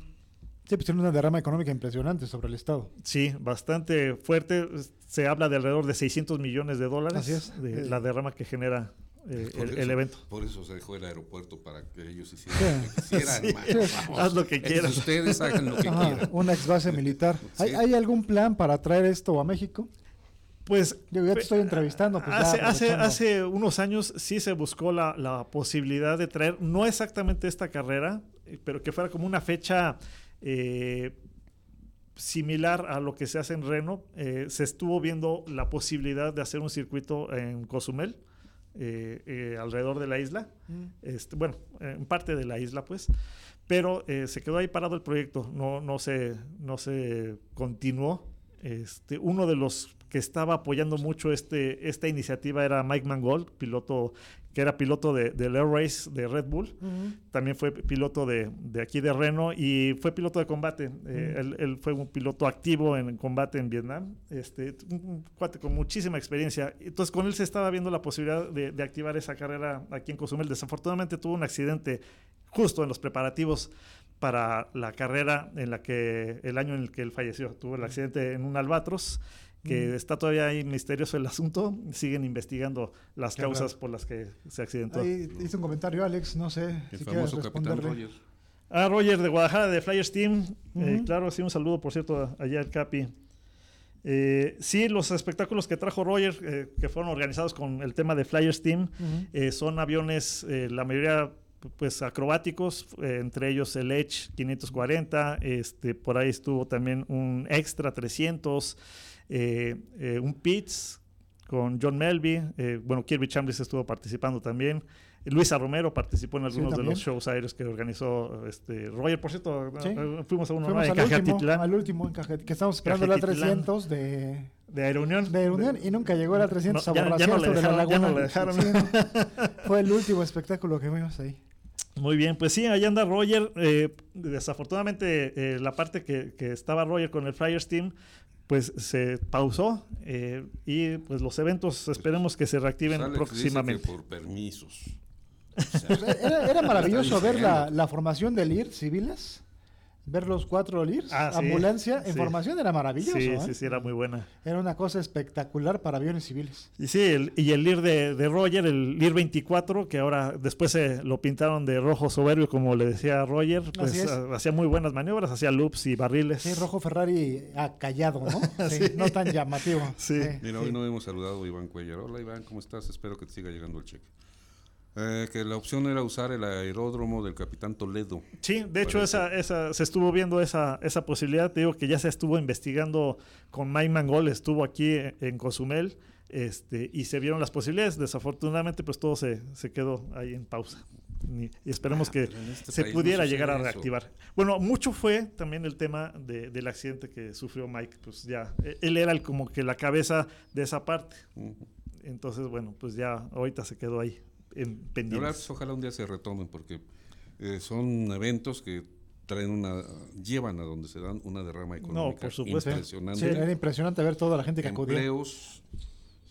Sí, pues tiene una derrama económica impresionante sobre el Estado. Sí, bastante fuerte. Se habla de alrededor de 600 millones de dólares Así es. de Eh, la derrama que genera eh, el, eso- el evento. Por eso se dejó el aeropuerto para que ellos hicieran lo que quisieran. <laughs> Sí. vamos. <laughs> Haz lo que Es quieras. Ustedes hagan lo que Ajá, quieran. una ex base militar. <laughs> ¿Hay, Sí. hay algún plan para traer esto a México? Pues Yo ya te estoy entrevistando. Pues ya hace, unos años sí se buscó la, la posibilidad de traer, no exactamente esta carrera, eh, pero que fuera como una fecha eh, similar a lo que se hace en Reno. Eh, se estuvo viendo la posibilidad de hacer un circuito en Cozumel, eh, alrededor de la isla. Mm. Este, bueno, en parte de la isla, pues. Pero se quedó ahí parado el proyecto, no, no, se, no se continuó. Este, uno de los que estaba apoyando mucho este, esta iniciativa era Mike Mangold, piloto que era piloto de, del Air Race de Red Bull. Ujú. También fue piloto de, de aquí de Reno y fue piloto de combate. Eh, él, él fue un piloto activo en combate en Vietnam. Este, un, un cuate con muchísima experiencia. Entonces con él se estaba viendo la posibilidad de, de activar esa carrera aquí en Cozumel. Desafortunadamente tuvo un accidente justo en los preparativos para la carrera en la que el año en el que él falleció. Tuvo el accidente en un albatros que está todavía ahí misterioso el asunto. Siguen investigando las Qué causas raro. por las que se accidentó. Ahí hizo un comentario Alex, no sé El si quieres famoso capitán. Roger. Ah, Roger de Guadalajara, de Flyers Team. Eh, claro, sí, un saludo, por cierto, allá al Capi. Eh, sí, los espectáculos que trajo Roger, eh, que fueron organizados con el tema de Flyers Team, eh, son aviones, eh, la mayoría pues acrobáticos, eh, entre ellos el Edge 540, este, por ahí estuvo también un Extra 300, eh, eh, un Pitts con John Melby, eh, bueno, Kirby Chambers estuvo participando también, Luisa Romero participó en Sí, algunos de los shows aéreos que organizó este, Roger, por cierto, Sí. eh, fuimos a uno Fuimos en al último, Cajatitlán, al último en Cajet- que estamos esperando la Cajetitlán. 300 de, de Aerounión. de Unión y nunca llegó la 300 No, a ya- ya no sobre la dejaron, ya laguna. no le dejaron. Sí. <laughs> Fue el último espectáculo que vimos ahí. Muy bien, pues sí, ahí anda Roger. eh, desafortunadamente, eh, la parte que, que estaba Roger con el Flyers Team, pues se pausó eh, y pues los eventos esperemos que se reactiven Alex dice que próximamente. por permisos. <laughs> Pues era, era maravilloso ver la, la formación del IR civiles, ver los cuatro LIRs, Ah, sí. ambulancia, en Sí. formación era maravilloso. Sí, ¿eh? sí, sí, era muy buena. Era una cosa espectacular para aviones civiles. Y sí, el- y el LIR de, de Roger, el LIR 24, que ahora después se lo pintaron de rojo soberbio, como le decía Roger, pues hacía muy buenas maniobras, hacía loops y barriles. Sí, rojo Ferrari ah, callado, ¿no? <laughs> Sí, Sí. No tan llamativo. Sí. Mira, sí. hoy no hemos saludado a Iván Cuellar. Hola Iván, ¿cómo estás? Espero que te siga llegando el cheque. Eh, que la opción era usar el aeródromo del Capitán Toledo. Sí, de hecho esa, esa, se estuvo viendo esa, esa posibilidad. Te digo que ya se estuvo investigando con Mike Mangol, estuvo aquí en, Cozumel este, y se vieron las posibilidades. Desafortunadamente, pues todo se, se quedó ahí en pausa. Y esperemos que Ah, en este se no pudiera sucede llegar a eso. reactivar. Bueno, mucho fue también el tema de- del accidente que sufrió Mike. Pues ya, e- él era el, como que la cabeza de esa parte. Ujú. Entonces, bueno, pues ya ahorita se quedó ahí ahora, pendientes. pues, ojalá un día se retomen porque eh, son eventos que traen una, llevan a donde se dan una derrama económica por supuesto. impresionante. Sí, era impresionante ver toda la gente que acudía. empleos,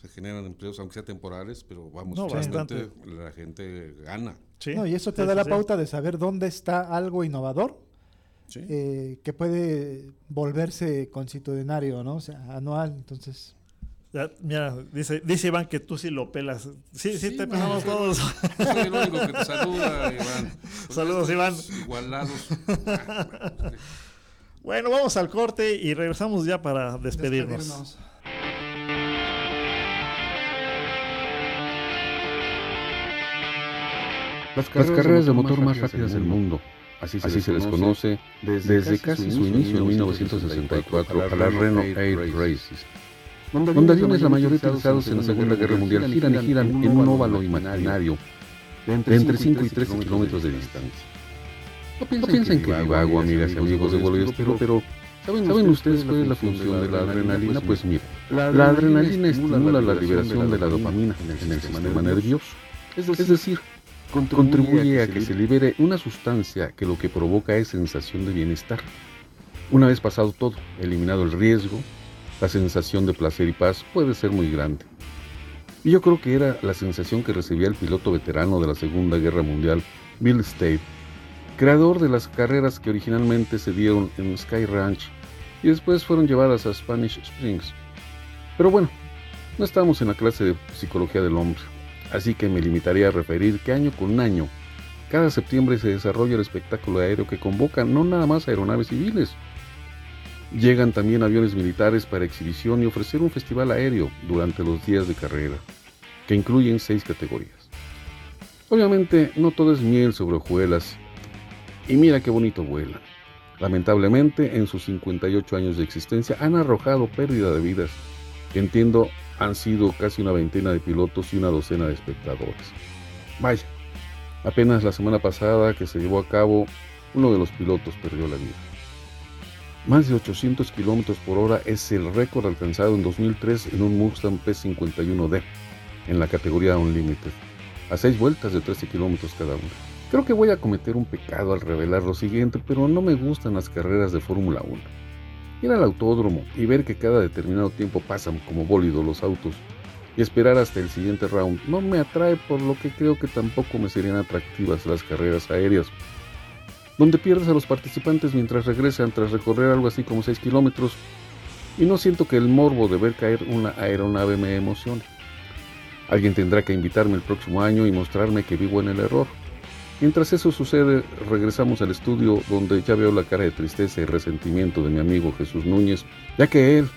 se generan empleos, aunque sea temporales, pero vamos, No, realmente la gente gana. Sí, No, y eso te sí, da sí, la sí. pauta de saber dónde está algo innovador Sí. eh, que puede volverse constitucionario, ¿no? O sea, anual. Entonces, Ya, mira, dice, dice Iván que tú sí lo pelas. Sí, sí, Sí, te man, pelamos soy- todos. Soy el único que te saluda, Iván. Pues Saludos, Iván. Igualados. <laughs> Bueno, vamos al corte y regresamos ya para despedirnos. despedirnos. Las carreras, de motor más rápidas del mundo, así se, les conoce, desde, casi su inicio en 1964 a la Renault Air Races, donde aviones la mayoría utilizados en la Segunda Guerra Mundial. Giran y giran en un óvalo imaginario. de entre 5 y 13 kilómetros de distancia. No piensen que hago amigas y amigos de vuelo pero, pero ¿saben ustedes cuál es la función de la adrenalina? Pues mire, la adrenalina estimula la liberación de la dopamina en el sistema nervioso, es decir, contribuye a que se libere una sustancia que lo que provoca es sensación de bienestar. Una vez pasado todo, eliminado el riesgo, la sensación de placer y paz puede ser muy grande. Y yo creo que era la sensación que recibía el piloto veterano de la Segunda Guerra Mundial, Bill Stave, creador de las carreras que originalmente se dieron en Sky Ranch y después fueron llevadas a Spanish Springs. Pero bueno, no estamos en la clase de psicología del hombre así que me limitaré a referir que año con año, cada septiembre se desarrolla el espectáculo aéreo que convoca no nada más aeronaves civiles. Llegan también aviones militares para exhibición y ofrecer un festival aéreo durante los días de carrera, que incluyen seis categorías. Obviamente no todo es miel sobre hojuelas, y mira qué bonito vuelan. Lamentablemente, en sus 58 años de existencia han arrojado pérdida de vidas, entiendo han sido casi una veintena de pilotos y una docena de espectadores. Vaya, apenas la semana pasada que se llevó a cabo, uno de los pilotos perdió la vida. Más de 800 kilómetros por hora es el récord alcanzado en 2003 en un Mustang P51D en la categoría Unlimited, a seis vueltas de 13 kilómetros cada una. Creo que voy a cometer un pecado al revelar lo siguiente, pero no me gustan las carreras de Fórmula 1. Ir al autódromo y ver que cada determinado tiempo pasan como bólido los autos y esperar hasta el siguiente round no me atrae por lo que creo que tampoco me serían atractivas las carreras aéreas, donde pierdes a los participantes mientras regresan tras recorrer algo así como 6 kilómetros y no siento que el morbo de ver caer una aeronave me emocione. Alguien tendrá que invitarme el próximo año y mostrarme que vivo en el error. Mientras eso sucede, regresamos al estudio donde ya veo la cara de tristeza y resentimiento de mi amigo Jesús Núñez, ya que él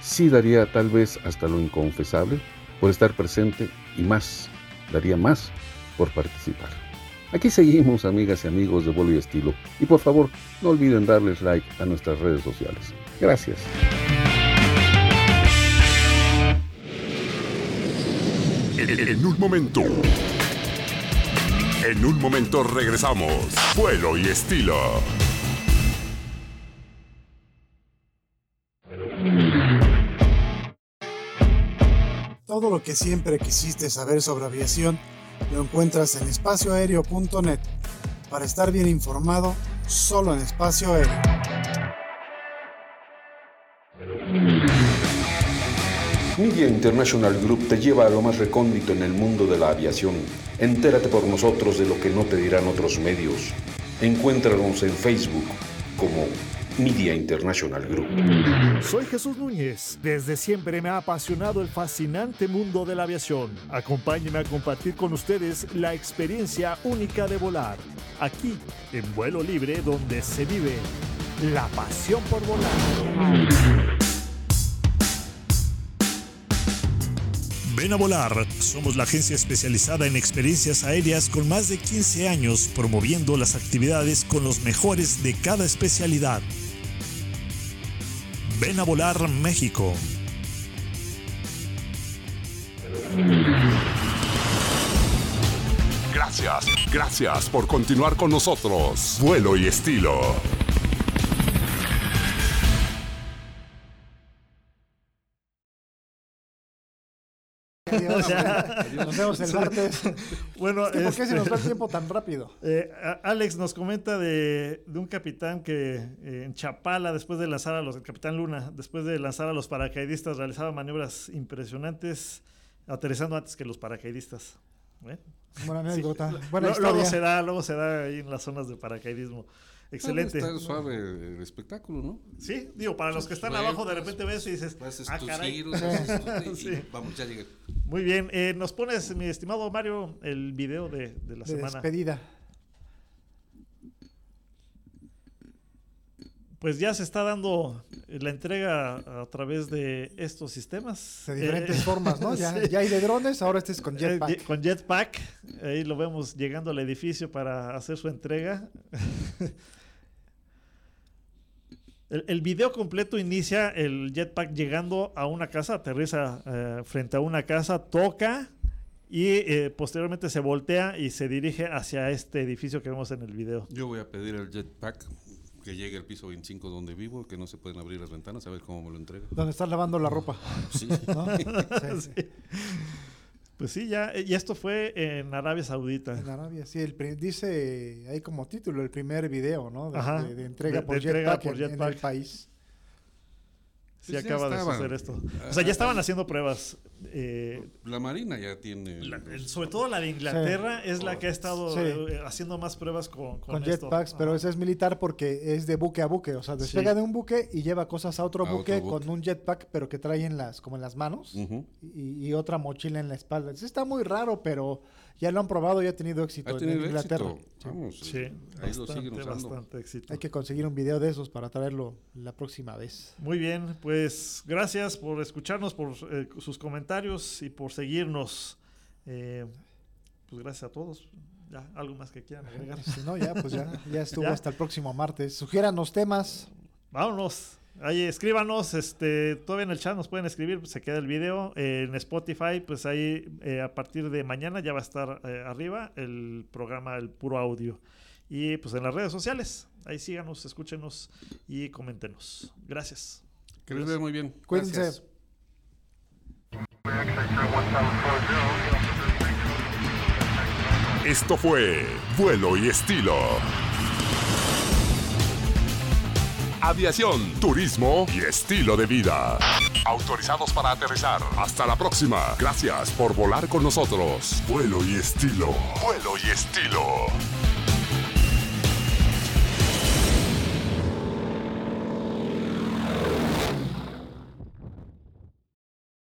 sí daría tal vez hasta lo inconfesable por estar presente y más, daría más por participar. Aquí seguimos, amigas y amigos de Vuelo y Estilo, y por favor, no olviden darles like a nuestras redes sociales. Gracias. En un momento. En un momento regresamos. Vuelo y estilo. Todo lo que siempre quisiste saber sobre aviación lo encuentras en espacioaéreo.net. Para estar bien informado, solo en espacio aéreo. Media International Group te lleva a lo más recóndito en el mundo de la aviación. Entérate por nosotros de lo que no te dirán otros medios. Encuéntranos en Facebook como Media International Group. Soy Jesús Núñez. Desde siempre me ha apasionado el fascinante mundo de la aviación. Acompáñeme a compartir con ustedes la experiencia única de volar. Aquí, en vuelo libre, donde se vive la pasión por volar. Ven a volar. Somos la agencia especializada en experiencias aéreas con más de 15 años promoviendo las actividades con los mejores de cada especialidad. Ven a volar México. Gracias, gracias por continuar con nosotros. Vuelo y estilo. <laughs> <laughs> Nos vemos el martes. <laughs> Bueno, ¿Por qué se nos va el tiempo tan rápido? <laughs> Eh, Alex nos comenta de, un capitán que eh, en Chapala, después de lanzar a los, el capitán Luna, después de lanzar a los paracaidistas, realizaba maniobras impresionantes, aterrizando antes que los paracaidistas. ¿Eh? Buena anécdota. luego se da, luego se da ahí en las zonas de paracaidismo. Excelente. Está suave el espectáculo, ¿no? Sí, digo, para los que están abajo, de repente ves y dices, ah, caray. <laughs> vamos, ya llegué. Muy bien, eh, nos pones, mi estimado Mario, el video de, de la de semana. Despedida. pues ya se está dando la entrega a través de estos sistemas. De diferentes Eh, formas, ¿no? <laughs> Ya, sí. ya hay de drones, ahora este es con Eh, jetpack. con jetpack, ahí lo vemos llegando al edificio para hacer su entrega. <laughs> El, el video completo inicia el jetpack llegando a una casa, aterriza eh, frente a una casa, toca y eh, posteriormente se voltea y se dirige hacia este edificio que vemos en el video. Yo voy a pedir el jetpack que llegue al piso 25 donde vivo, que no se pueden abrir las ventanas, a ver cómo me lo entrega. Donde estás lavando la ropa. Sí. ¿no? <laughs> Sí, sí. Pues sí, ya, y esto fue en Arabia Saudita. En Arabia, sí, el dice ahí como título el primer video, ¿no? De, Ajá, de- de entrega por de entrega jetpack por en- el país. Sí, Pues ya acaba de suceder esto. O sea, ya estaban haciendo pruebas. eh, La Marina ya tiene... La- sobre todo la de Inglaterra es la que ha estado Sí. eh, haciendo más pruebas con, con Con esto. jetpacks, pero ese es militar porque es de buque a buque, o sea, despega Sí. de un buque y lleva cosas a otro, A buque, otro buque. con un jetpack, pero que trae en las, como en las manos y, y otra mochila en la espalda. Sí, está muy raro, pero ya lo han probado y ha tenido éxito Ha en- tenido en Inglaterra. éxito. Vamos, Sí, eh, ahí lo bastante, siguen usando. bastante éxito. Hay que conseguir un video de esos para traerlo la próxima vez. Muy bien, pues gracias por escucharnos, por eh, sus comentarios y por seguirnos. Eh, pues gracias a todos. Ya, algo más que quieran agregar. Si no, ya, pues ya, ya estuvo <laughs> Ya. hasta el próximo martes. Sugiéranos temas. Vámonos. Ahí escríbanos, este, todavía en el chat nos pueden escribir, se queda el video. Eh, en Spotify, pues ahí eh, a partir de mañana ya va a estar eh, arriba el programa, el puro audio. Y pues en las redes sociales, ahí síganos, escúchenos y coméntenos. Gracias. Que les vaya muy bien. Cuídense. Gracias. Esto fue Vuelo y Estilo. Aviación, turismo y estilo de vida. Autorizados para aterrizar. Hasta la próxima. Gracias por volar con nosotros. Vuelo y estilo. Vuelo y estilo.